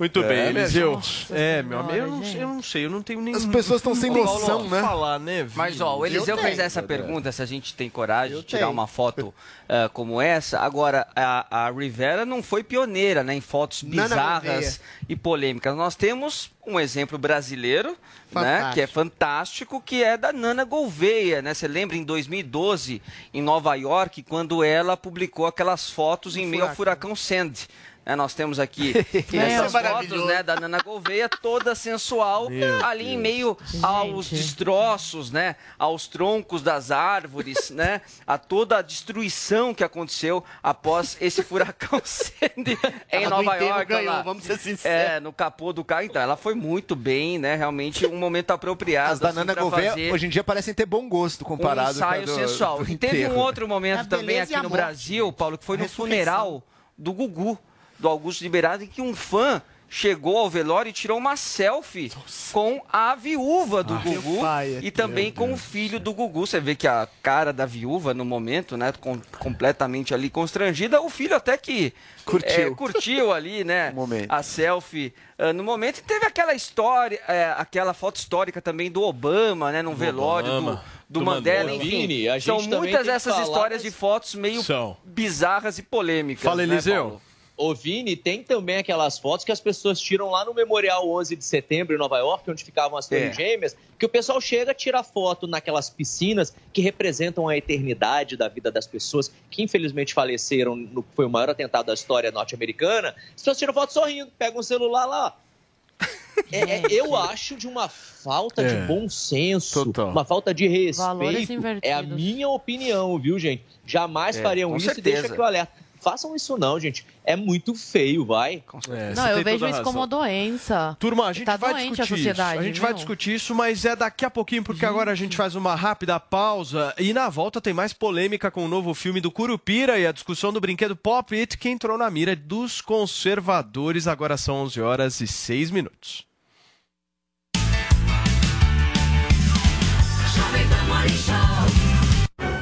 Muito É, bem? Eliseu. Nossa É, meu amigo, eu não, eu não sei, eu não tenho nem. As pessoas estão sem noção, né? Falar, né Mas, ó, o? Eliseu Eu fez tenho. essa pergunta se a gente tem coragem de tirar tenho. uma foto ah, como essa. Agora, a, a Rivera não foi pioneira né, em fotos bizarras e polêmicas. Nós temos um exemplo brasileiro, né, que é fantástico, que é da Nana Gouveia. Né? Você lembra em 2012, em Nova York, quando ela publicou aquelas fotos em meio ao furacão Sandy. Né? nós temos aqui essas fotos né, da Nana Gouveia, toda sensual, Meu ali em Deus. meio aos destroços, né, aos troncos das árvores, né, a toda a destruição que aconteceu após esse furacão Sandy em Ela do Nova York. ganhou, lá. vamos ser sinceros. É, no capô do carro. Então, ela foi muito bem, né, realmente um momento apropriado. As da assim, Nana Gouveia fazer hoje em dia parecem ter bom gosto comparado um ensaio com a do, sensual. do E teve um outro momento A também aqui no morte. Brasil, Paulo, que foi no funeral do Gugu, do Augusto Liberado, em que um fã chegou ao velório e tirou uma selfie com a viúva do Ah, Gugu pai, e também com o filho do Gugu. Você vê que a cara da viúva no momento, né, com- completamente ali constrangida, o filho até que Curtiu. é, curtiu ali, né, a selfie ah, no momento. E teve aquela história, é, aquela foto histórica também do Obama, né, num velório do, Obama, do do Mandela, Mandela. enfim. Vini, a gente São muitas essas falar histórias das- de fotos meio São. bizarras e polêmicas. Fala, né, Eliseu. Paulo? Ô, Vini, tem também aquelas fotos que as pessoas tiram lá no Memorial 11 de setembro em Nova York, onde ficavam as Torres É. Gêmeas, que o pessoal chega, tira foto naquelas piscinas que representam a eternidade da vida das pessoas que infelizmente faleceram no que foi o maior atentado da história norte-americana. As pessoas tiram foto sorrindo, pegam um celular lá. É, é, eu acho de uma falta É. de bom senso, uma falta de Valores respeito. invertidos. É a minha opinião, viu, gente? Jamais É, fariam isso e certeza. deixa aqui o alerta. Façam isso não, gente. É muito feio, vai. É, Não, eu tem vejo isso razão. como doença. Turma, a gente tá vai doente discutir a sociedade. isso. A gente vai discutir isso, mas é daqui a pouquinho, porque agora a gente faz uma rápida pausa e na volta tem mais polêmica com o novo filme do Curupira e a discussão do brinquedo Pop It que entrou na mira dos conservadores. Agora são 11 horas e 6 minutos.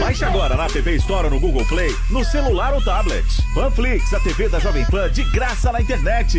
Baixe agora na TV Store no Google Play, no celular ou tablet. Panflix, a TV da Jovem Pan de graça na internet.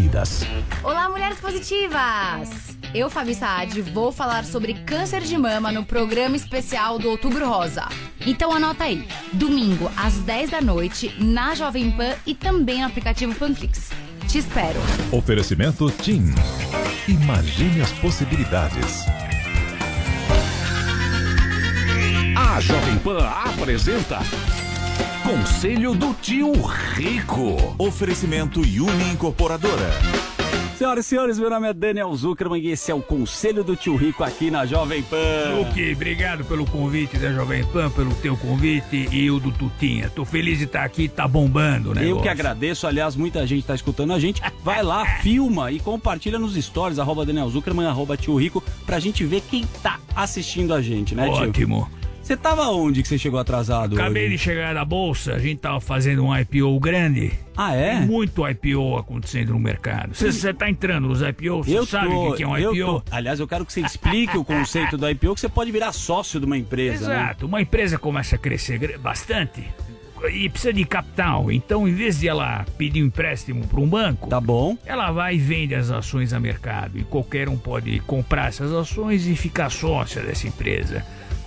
Olá, mulheres positivas! Eu, Fabi Saad, vou falar sobre câncer de mama no programa especial do Outubro Rosa. Então anota aí, domingo às 10 da noite, na Jovem Pan e também no aplicativo Panflix. Te espero. Oferecimento TIM. Imagine as possibilidades. A Jovem Pan apresenta Conselho do Tio Rico. Oferecimento Uni Incorporadora. Senhoras e senhores, meu nome é Daniel Zuckerman e esse é o Conselho do Tio Rico aqui na Jovem Pan. Luque, obrigado pelo convite da Jovem Pan, pelo teu convite e o do Tutinha. Tô feliz de estar aqui, tá bombando, né? Eu que agradeço, aliás, muita gente tá escutando a gente. Vai lá, filma e compartilha nos stories, arroba Daniel Zuckerman, arroba Tio Rico, pra gente ver quem tá assistindo a gente, né, tio? Ótimo. Você tava onde que você chegou atrasado? Acabei hoje? de chegar da bolsa, a gente tava fazendo um IPO grande. Ah, é? Tem muito IPO acontecendo no mercado. Você tá entrando nos IPO, você Eu sabe o que é um IPO? Aliás, eu quero que você explique o conceito do IPO, que você pode virar sócio de uma empresa, né? Exato, uma empresa começa a crescer bastante e precisa de capital. Então, em vez de ela pedir um empréstimo para um banco, tá bom. Ela vai e vende as ações a mercado e qualquer um pode comprar essas ações e ficar sócia dessa empresa.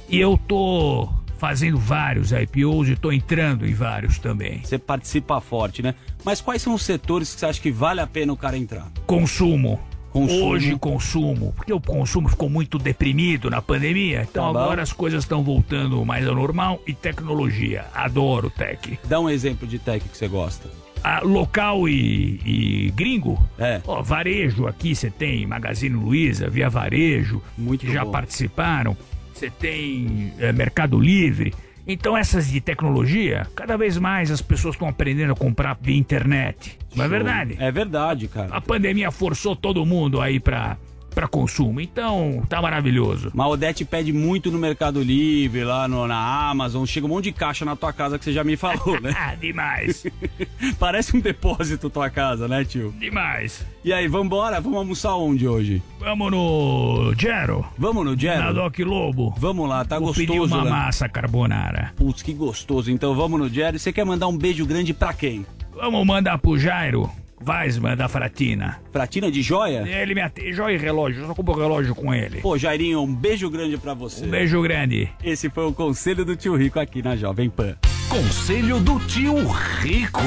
E eu tô fazendo vários IPOs e tô entrando em vários também. Você participa forte, né? Mas quais são os setores que você acha que vale a pena o cara entrar? Consumo. Consumo. Hoje consumo, porque o consumo ficou muito deprimido na pandemia, então Tá agora as coisas estão voltando mais ao normal e tecnologia. Adoro tech. Dá um exemplo de tech que você gosta. Ah, local e, e gringo? É. Ó, varejo aqui você tem Magazine Luiza, Via Varejo, que já bom. participaram. Você tem eh, Mercado Livre. Então essas de tecnologia, cada vez mais as pessoas estão aprendendo a comprar via internet. Não é verdade? É verdade, cara. A pandemia forçou todo mundo aí pra, pra consumo. Então, tá maravilhoso. Mas Odete pede muito no Mercado Livre, lá no- na Amazon. Chega um monte de caixa na tua casa que você já me falou, né? Ah, demais. Parece um depósito tua casa, né, tio? Demais. E aí, vambora? Vamos almoçar onde hoje? Vamos no Gero. Vamos no Gero? Na Doc Lobo. Vamos lá, tá Vou gostoso, pedir uma né? massa carbonara. Putz, que gostoso. Então vamos no Jerry. Você quer mandar um beijo grande pra quem? Vamos mandar pro Jairo Weisman da Fratina. Fratina de joia? Ele me atende. Joia e relógio. Eu só compro relógio com ele. Pô, Jairinho, um beijo grande pra você. Um beijo grande. Esse foi o Conselho do Tio Rico aqui na Jovem Pan. Conselho do Tio Rico.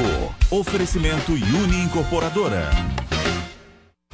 Oferecimento Uni Incorporadora.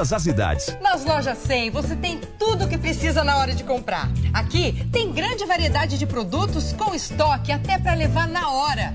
todas as idades. Nas lojas 100 você tem tudo o que precisa na hora de comprar. Aqui tem grande variedade de produtos com estoque até para levar na hora.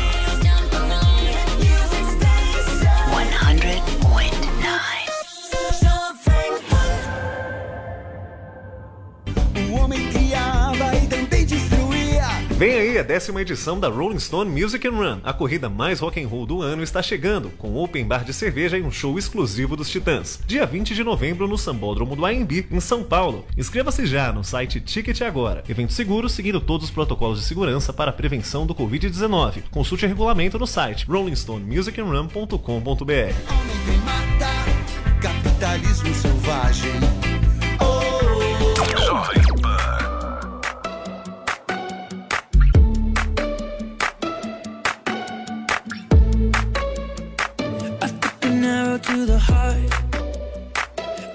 Vem aí a décima edição da Rolling Stone Music and Run. A corrida mais rock and roll do ano está chegando, com open bar de cerveja e um show exclusivo dos Titãs. Dia 20 de novembro no Sambódromo do AMB, em São Paulo. Inscreva-se já no site Ticket Agora. Evento seguro seguindo todos os protocolos de segurança para a prevenção do Covid-19. Consulte o regulamento no site rollingstonemusicandrun.com.br. Capitalismo selvagem.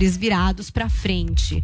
Canhares virados para frente.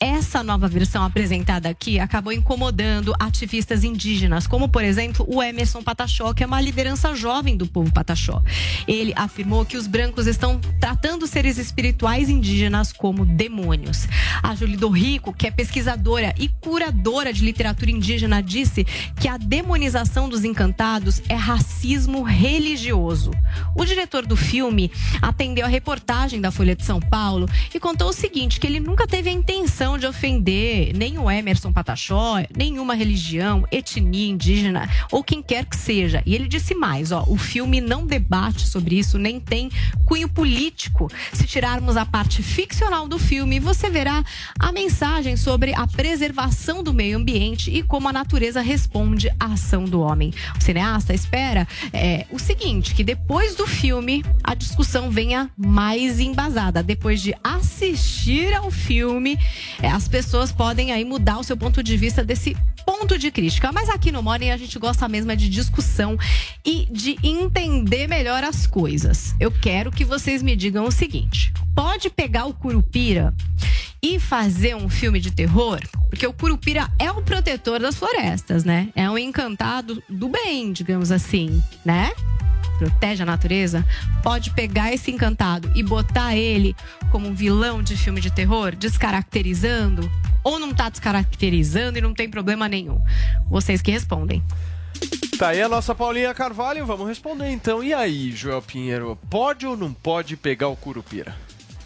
Essa nova versão apresentada aqui acabou incomodando ativistas indígenas, como por exemplo o Emerson Pataxó, que é uma liderança jovem do povo Pataxó. Ele afirmou que os brancos estão tratando seres espirituais indígenas como demônios. A Julie do Rico, que é pesquisadora e curadora de literatura indígena, disse que a demonização dos encantados é racismo religioso. O diretor do filme atendeu a reportagem da Folha de São Paulo e contou o seguinte: que ele nunca teve a intenção de ofender nem o Emerson Pataxó, nenhuma religião, etnia indígena ou quem quer que seja. E ele disse mais: ó, o filme não debate sobre isso, nem tem cunho político. Se tirarmos a parte ficcional do filme, você verá a mensagem sobre a preservação do meio ambiente e como a natureza responde à ação do homem. O cineasta espera é, o seguinte: que depois do filme a discussão venha mais embasada. Depois de assistir ao filme, é, as pessoas podem aí mudar o seu ponto de vista desse ponto de crítica. Mas aqui no Morning a gente gosta mesmo é de discussão e de entender melhor as coisas. Eu quero que vocês me digam o seguinte: pode pegar o Curupira e fazer um filme de terror? Porque o Curupira é o protetor das florestas, né? É um encantado do bem, digamos assim, né? Protege a natureza, pode pegar esse encantado e botar ele como um vilão de filme de terror, descaracterizando? Ou não tá descaracterizando e não tem problema nenhum? Vocês que respondem. Tá aí a nossa Paulinha Carvalho, vamos responder então. E aí, Joel Pinheiro, pode ou não pode pegar o Curupira?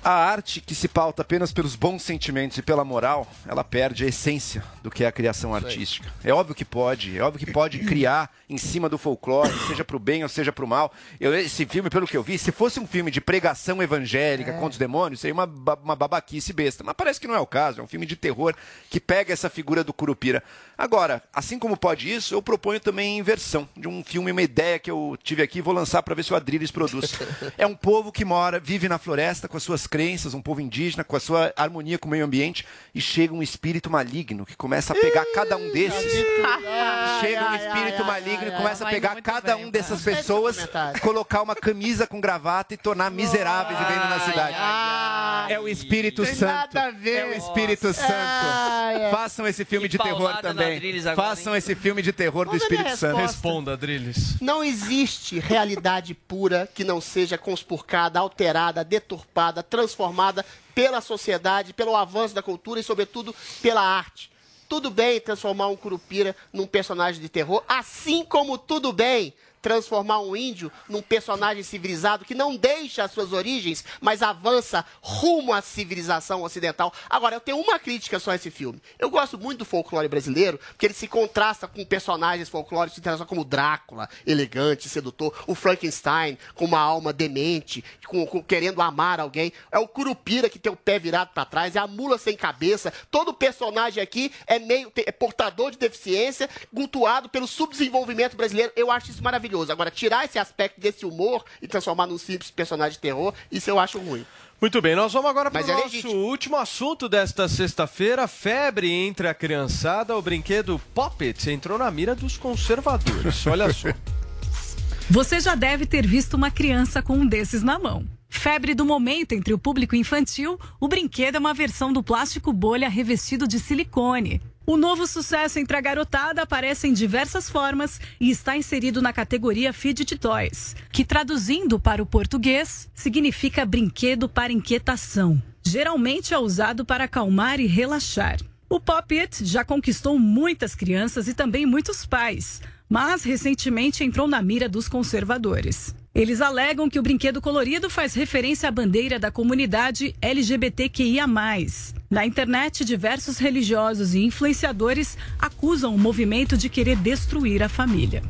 A arte que se pauta apenas pelos bons sentimentos e pela moral, ela perde a essência do que é a criação artística. É óbvio que pode, é óbvio que pode criar em cima do folclore, seja pro bem ou seja pro mal. Eu, esse filme, pelo que eu vi, se fosse um filme de pregação evangélica contra os demônios, seria uma, uma babaquice besta. Mas parece que não é o caso, é um filme de terror que pega essa figura do Curupira. Agora, assim como pode isso, eu proponho também a inversão de um filme, uma ideia que eu tive aqui, vou lançar para ver se o Adriles produz. É um povo que mora, vive na floresta com as suas crenças, um povo indígena com a sua harmonia com o meio ambiente e chega um espírito maligno que começa a pegar cada um desses. Chega um espírito maligno e começa a pegar cada um dessas pessoas, colocar uma camisa com gravata e tornar miseráveis vivendo na cidade. É o Espírito Santo. É o Espírito. Santo. Façam esse filme de terror também. Façam esse filme de terror do Espírito Santo. Responda, Adriles. Não existe realidade pura que não seja conspurcada, alterada, deturpada, transformada pela sociedade, pelo avanço da cultura e, sobretudo, pela arte. Tudo bem transformar um curupira num personagem de terror, assim como tudo bem transformar um índio num personagem civilizado que não deixa as suas origens, mas avança rumo à civilização ocidental. Agora, eu tenho uma crítica só a esse filme. Eu gosto muito do folclore brasileiro, porque ele se contrasta com personagens folclóricos internacionais como Drácula, elegante, sedutor, o Frankenstein, com uma alma demente, com, com- querendo amar alguém. É o Curupira que tem o pé virado para trás, é a mula sem cabeça. Todo personagem aqui é meio é portador de deficiência, cultuado pelo subdesenvolvimento brasileiro. Eu acho isso maravilhoso. Agora, tirar esse aspecto desse humor e transformar num simples personagem de terror, isso eu acho ruim. Muito bem, nós vamos agora para o é nosso legítimo. último assunto desta sexta-feira. Febre entre a criançada. O brinquedo Poppet entrou na mira dos conservadores. Olha só. Você já deve ter visto uma criança com um desses na mão. Febre do momento entre o público infantil, o brinquedo é uma versão do plástico bolha revestido de silicone. O novo sucesso entre a garotada aparece em diversas formas e está inserido na categoria Fidget Toys, que traduzindo para o português significa brinquedo para inquietação. Geralmente é usado para acalmar e relaxar. O Pop It já conquistou muitas crianças e também muitos pais, mas recentemente entrou na mira dos conservadores. Eles alegam que o brinquedo colorido faz referência à bandeira da comunidade LGBTQIA. Na internet, diversos religiosos e influenciadores acusam o movimento de querer destruir a família.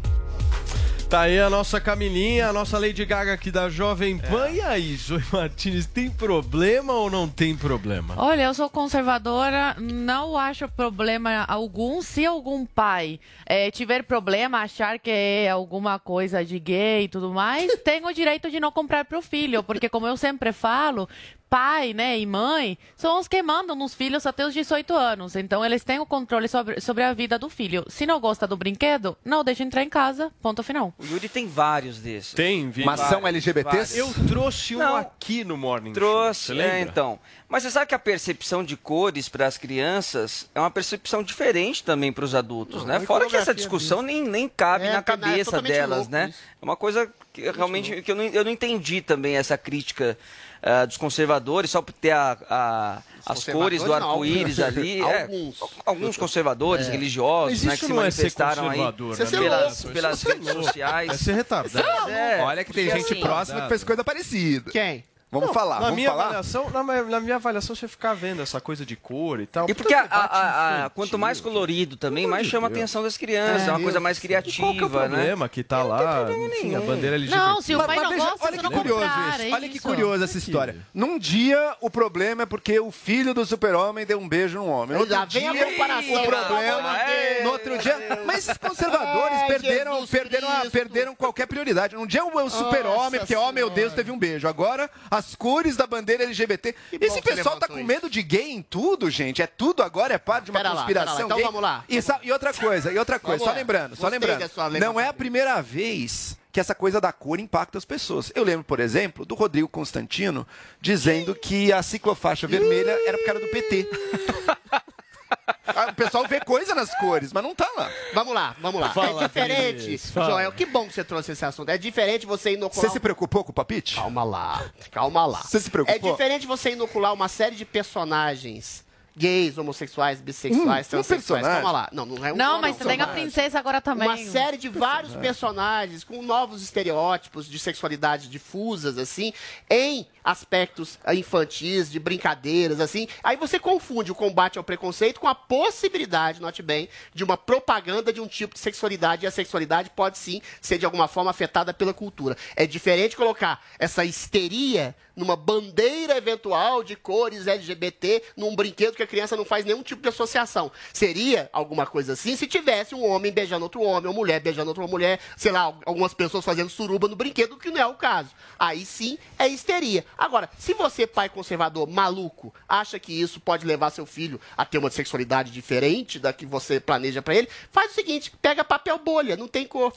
Tá aí a nossa Camilinha, a nossa Lady Gaga aqui da Jovem Pan. E aí, Zoe Martins, tem problema ou não tem problema? Olha, eu sou conservadora, não acho problema algum. Se algum pai eh, tiver problema, achar que é alguma coisa de gay e tudo mais, tem o direito de não comprar para o filho, porque como eu sempre falo, pai né, e mãe são os que mandam nos filhos até os 18 anos. Então eles têm o controle sobre, sobre a vida do filho. Se não gosta do brinquedo, não deixa entrar em casa. Ponto final. O Yuri tem vários desses. Tem, vi. Vários, vários. Eu trouxe um Não. aqui no Morning Trouxe, Show. É, lembra? então. Mas você sabe que a percepção de cores para as crianças é uma percepção diferente também para os adultos, Não, né? Fora que essa discussão nem, nem cabe É, na é cabeça totalmente delas, né? isso. É uma coisa que realmente que eu não, eu não entendi também essa crítica ah, dos conservadores só por ter a, a- as cores do arco-íris alguns. ali. é, Alguns. alguns conservadores É. religiosos, né, que se é manifestaram aí né? é pelas, pelas é redes sociais. É ser retardado. É, Olha que tem gente assim, próxima que fez coisa parecida. Quem? Vamos Não, falar, Na vamos minha falar? avaliação, na, minha- na minha avaliação, você ficar vendo essa coisa de cor e tal. E porque a- a- a- quanto mais colorido também, mais chama a atenção das crianças. É, uma coisa mais criativa, Qual que é o né? problema que tá lá? Enfim, a bandeira LGBT. Não, se o pai não veja, gosta, olha que não curioso comprar, isso. é Olha que isso. curioso essa história. Num dia, o problema é porque o filho do super-homem deu um beijo num homem. Outro Já vem a dia, comparação, o problema é... Deus. No outro dia... Mas os conservadores Ai, perderam, Jesus perderam, a- perderam qualquer prioridade. Um dia o o super-homem, porque, ó, meu Deus, teve um beijo. Agora, as cores da bandeira LGBT. Esse que você pessoal tá com isso. medo de gay em tudo, gente. É tudo agora, é parte de uma Pera lá, conspiração pera lá. Então gay. vamos lá. E, e outra coisa, e outra coisa, Vamos só lá. lembrando, só lembrando. Não é a primeira vez que essa coisa da cor impacta as pessoas. Eu lembro, por exemplo, do Rodrigo Constantino dizendo que a ciclofaixa vermelha era por cara do PT. Ah, O pessoal vê coisa nas cores, mas não tá lá. Vamos lá, vamos lá. Fala, é diferente, fala. Joel, que bom que você trouxe esse assunto. É diferente você inocular... Você se preocupou com o palpite? Calma lá, calma lá. Você se preocupou? É diferente você inocular uma série de personagens gays, homossexuais, bissexuais, Um- um transexuais. Calma lá. Não, não é um Não, só, mas tem a princesa agora também. Uma série de vários personagens com novos estereótipos de sexualidade difusas, assim, em aspectos infantis, de brincadeiras, assim. Aí você confunde o combate ao preconceito com a possibilidade, note bem, de uma propaganda de um tipo de sexualidade. E a sexualidade pode sim ser de alguma forma afetada pela cultura. É diferente colocar essa histeria numa bandeira eventual de cores LGBT num brinquedo que a criança não faz nenhum tipo de associação. Seria alguma coisa assim se tivesse um homem beijando outro homem, uma mulher beijando outra mulher, sei lá, algumas pessoas fazendo suruba no brinquedo, que não é o caso. Aí sim é histeria. Agora, se você, pai conservador, maluco, acha que isso pode levar seu filho a ter uma sexualidade diferente da que você planeja pra ele, faz o seguinte, pega papel bolha, não tem cor.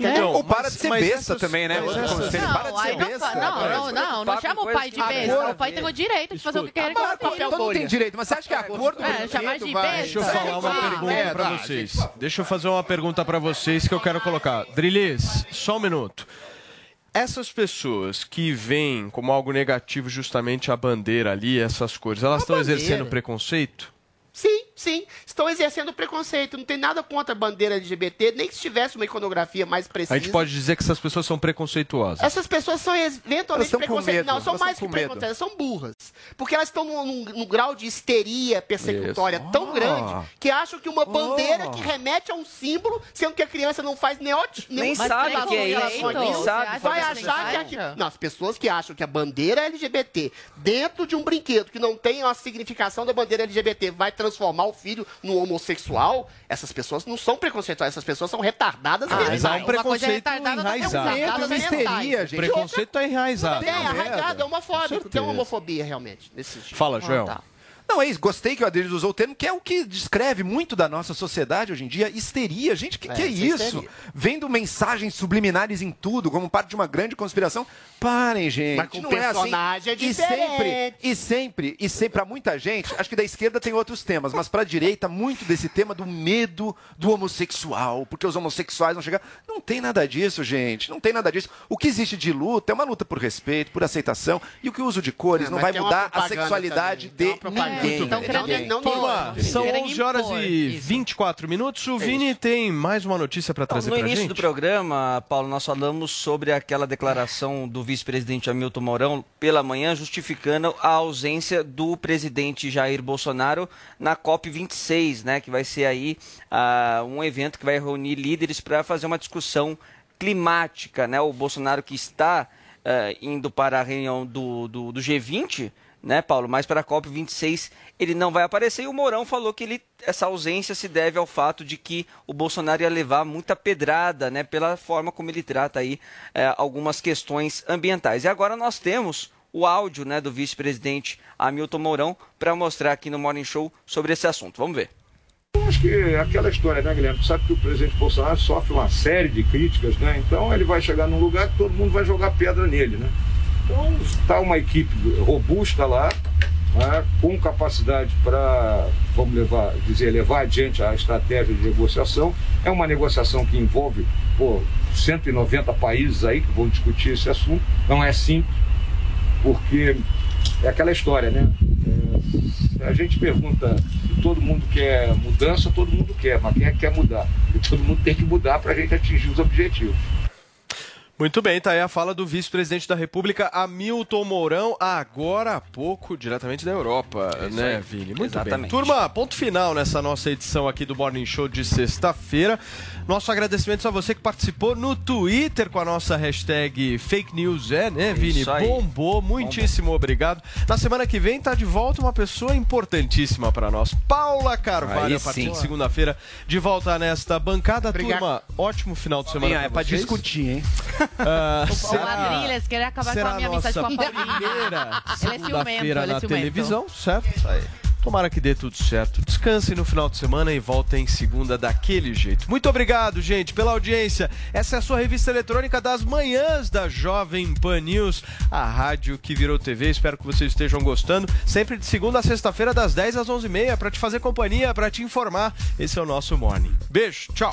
Então, Ou para mas- de ser besta essas- também, né? para de Não, ser não, besta. fa- não, não, não, não chama o pai de besta. O pai tem o direito de fazer o que quer com o filho. Então não tem direito, mas você acha que a cor do É, chamar de besta. Deixa eu falar uma Ah, pergunta é, pra vocês. Deixa eu fazer uma pergunta pra vocês que eu quero colocar. Drilis, só um minuto. Essas pessoas que veem como algo negativo justamente a bandeira ali, essas cores, elas estão exercendo preconceito? Sim, sim. Estão exercendo preconceito. Não tem nada contra a bandeira LGBT, nem que se tivesse uma iconografia mais precisa. A gente pode dizer que essas pessoas são preconceituosas. Essas pessoas são eventualmente preconceituosas. Não, são elas mais que preconceituosas, são burras. Porque elas estão num, num- num grau de histeria persecutória Isso. tão Ah. grande que acham que uma bandeira que remete a um símbolo, sendo que a criança não faz Nem nenhuma sabe relação que é isso, nem sabe vai achar que é. Não, as pessoas que acham que a bandeira LGBT dentro de um brinquedo que não tem a significação da bandeira LGBT vai transformar o filho num homossexual, essas pessoas não são preconceituosas, essas pessoas são retardadas Ah, mas há um preconceito enraizado. Retardadas mentais. O preconceito tá enraizado. É, arraigado, é homofóbico. certeza. Tem uma homofobia realmente nesse sentido. Fala, Joel. Não, é isso. Gostei que o Adriles usou o termo, que é o que descreve muito da nossa sociedade hoje em dia. Histeria. Gente, que É, que é isso é histeria. Vendo mensagens subliminares em tudo, como parte de uma grande conspiração. Parem, gente. Mas com não é assim. personagem é E sempre, diferente. e sempre, e sempre, pra muita gente, acho que da esquerda tem outros temas, mas pra direita, muito desse tema do medo do homossexual, porque os homossexuais vão chegar. Não tem nada disso, gente. Não tem nada disso. O que existe de luta é uma luta por respeito, por aceitação, e o que o uso de cores não mas vai mudar a sexualidade também, de propaganda. Ninguém. Então, ninguém. não- Turma, são Querem 11 horas e isso. 24 minutos. O Vini tem mais uma notícia pra trazer no pra início gente. do programa, Paulo, nós falamos sobre aquela declaração do vice-presidente Hamilton Mourão pela manhã, justificando a ausência do presidente Jair Bolsonaro na COP26, né, que vai ser aí ah, um evento que vai reunir líderes para fazer uma discussão climática, né? O Bolsonaro que está ah, indo para a reunião do, do, do G20, né, Paulo? Mas para a COP26 ele não vai aparecer e o Mourão falou que ele, essa ausência se deve ao fato de que o Bolsonaro ia levar muita pedrada, né, pela forma como ele trata aí eh, algumas questões ambientais. E agora nós temos o áudio, né, do vice-presidente Hamilton Mourão para mostrar aqui no Morning Show sobre esse assunto. Vamos ver. Eu acho que é aquela história, né, Guilherme? Sabe que o presidente Bolsonaro sofre uma série de críticas, né? Então ele vai chegar num lugar que todo mundo vai jogar pedra nele, né? Então está uma equipe robusta lá, né, com capacidade para, vamos levar, dizer, levar adiante a estratégia de negociação. É uma negociação que envolve pô, 190 países aí que vão discutir esse assunto. Não é simples, porque é aquela história, né? É, a gente pergunta se todo mundo quer mudança, todo mundo quer, mas quem é que quer mudar? E todo mundo tem que mudar para a gente atingir os objetivos. Muito bem, tá aí a fala do vice-presidente da República, Hamilton Mourão, agora há pouco, diretamente da Europa, É né, aí. Vini? Muito Exatamente. bem. Turma, ponto final nessa nossa edição aqui do Morning Show de sexta-feira. Nosso agradecimento a você que participou no Twitter com a nossa hashtag Fake News, é, né, Vini? Isso aí. Bombou, muitíssimo obrigado. Na semana que vem tá de volta uma pessoa importantíssima para nós, Paula Carvalho, Aí a partir sim. de segunda-feira, de volta nesta bancada. Obrigado. Turma, ótimo final de semana É pra vocês. discutir, hein? O será- Madriles quer acabar com a minha amizade com a Paulinha. Ele é ciumento, ele é na televisão, certo? Tomara que dê tudo certo. Descansem no final de semana e voltem segunda daquele jeito. Muito obrigado, gente, pela audiência. Essa é a sua revista eletrônica das manhãs da Jovem Pan News, a rádio que virou TV. Espero que vocês estejam gostando. Sempre de segunda a sexta-feira, das 10 às 11h30, para te fazer companhia, para te informar. Esse é o nosso Morning. Beijo, tchau.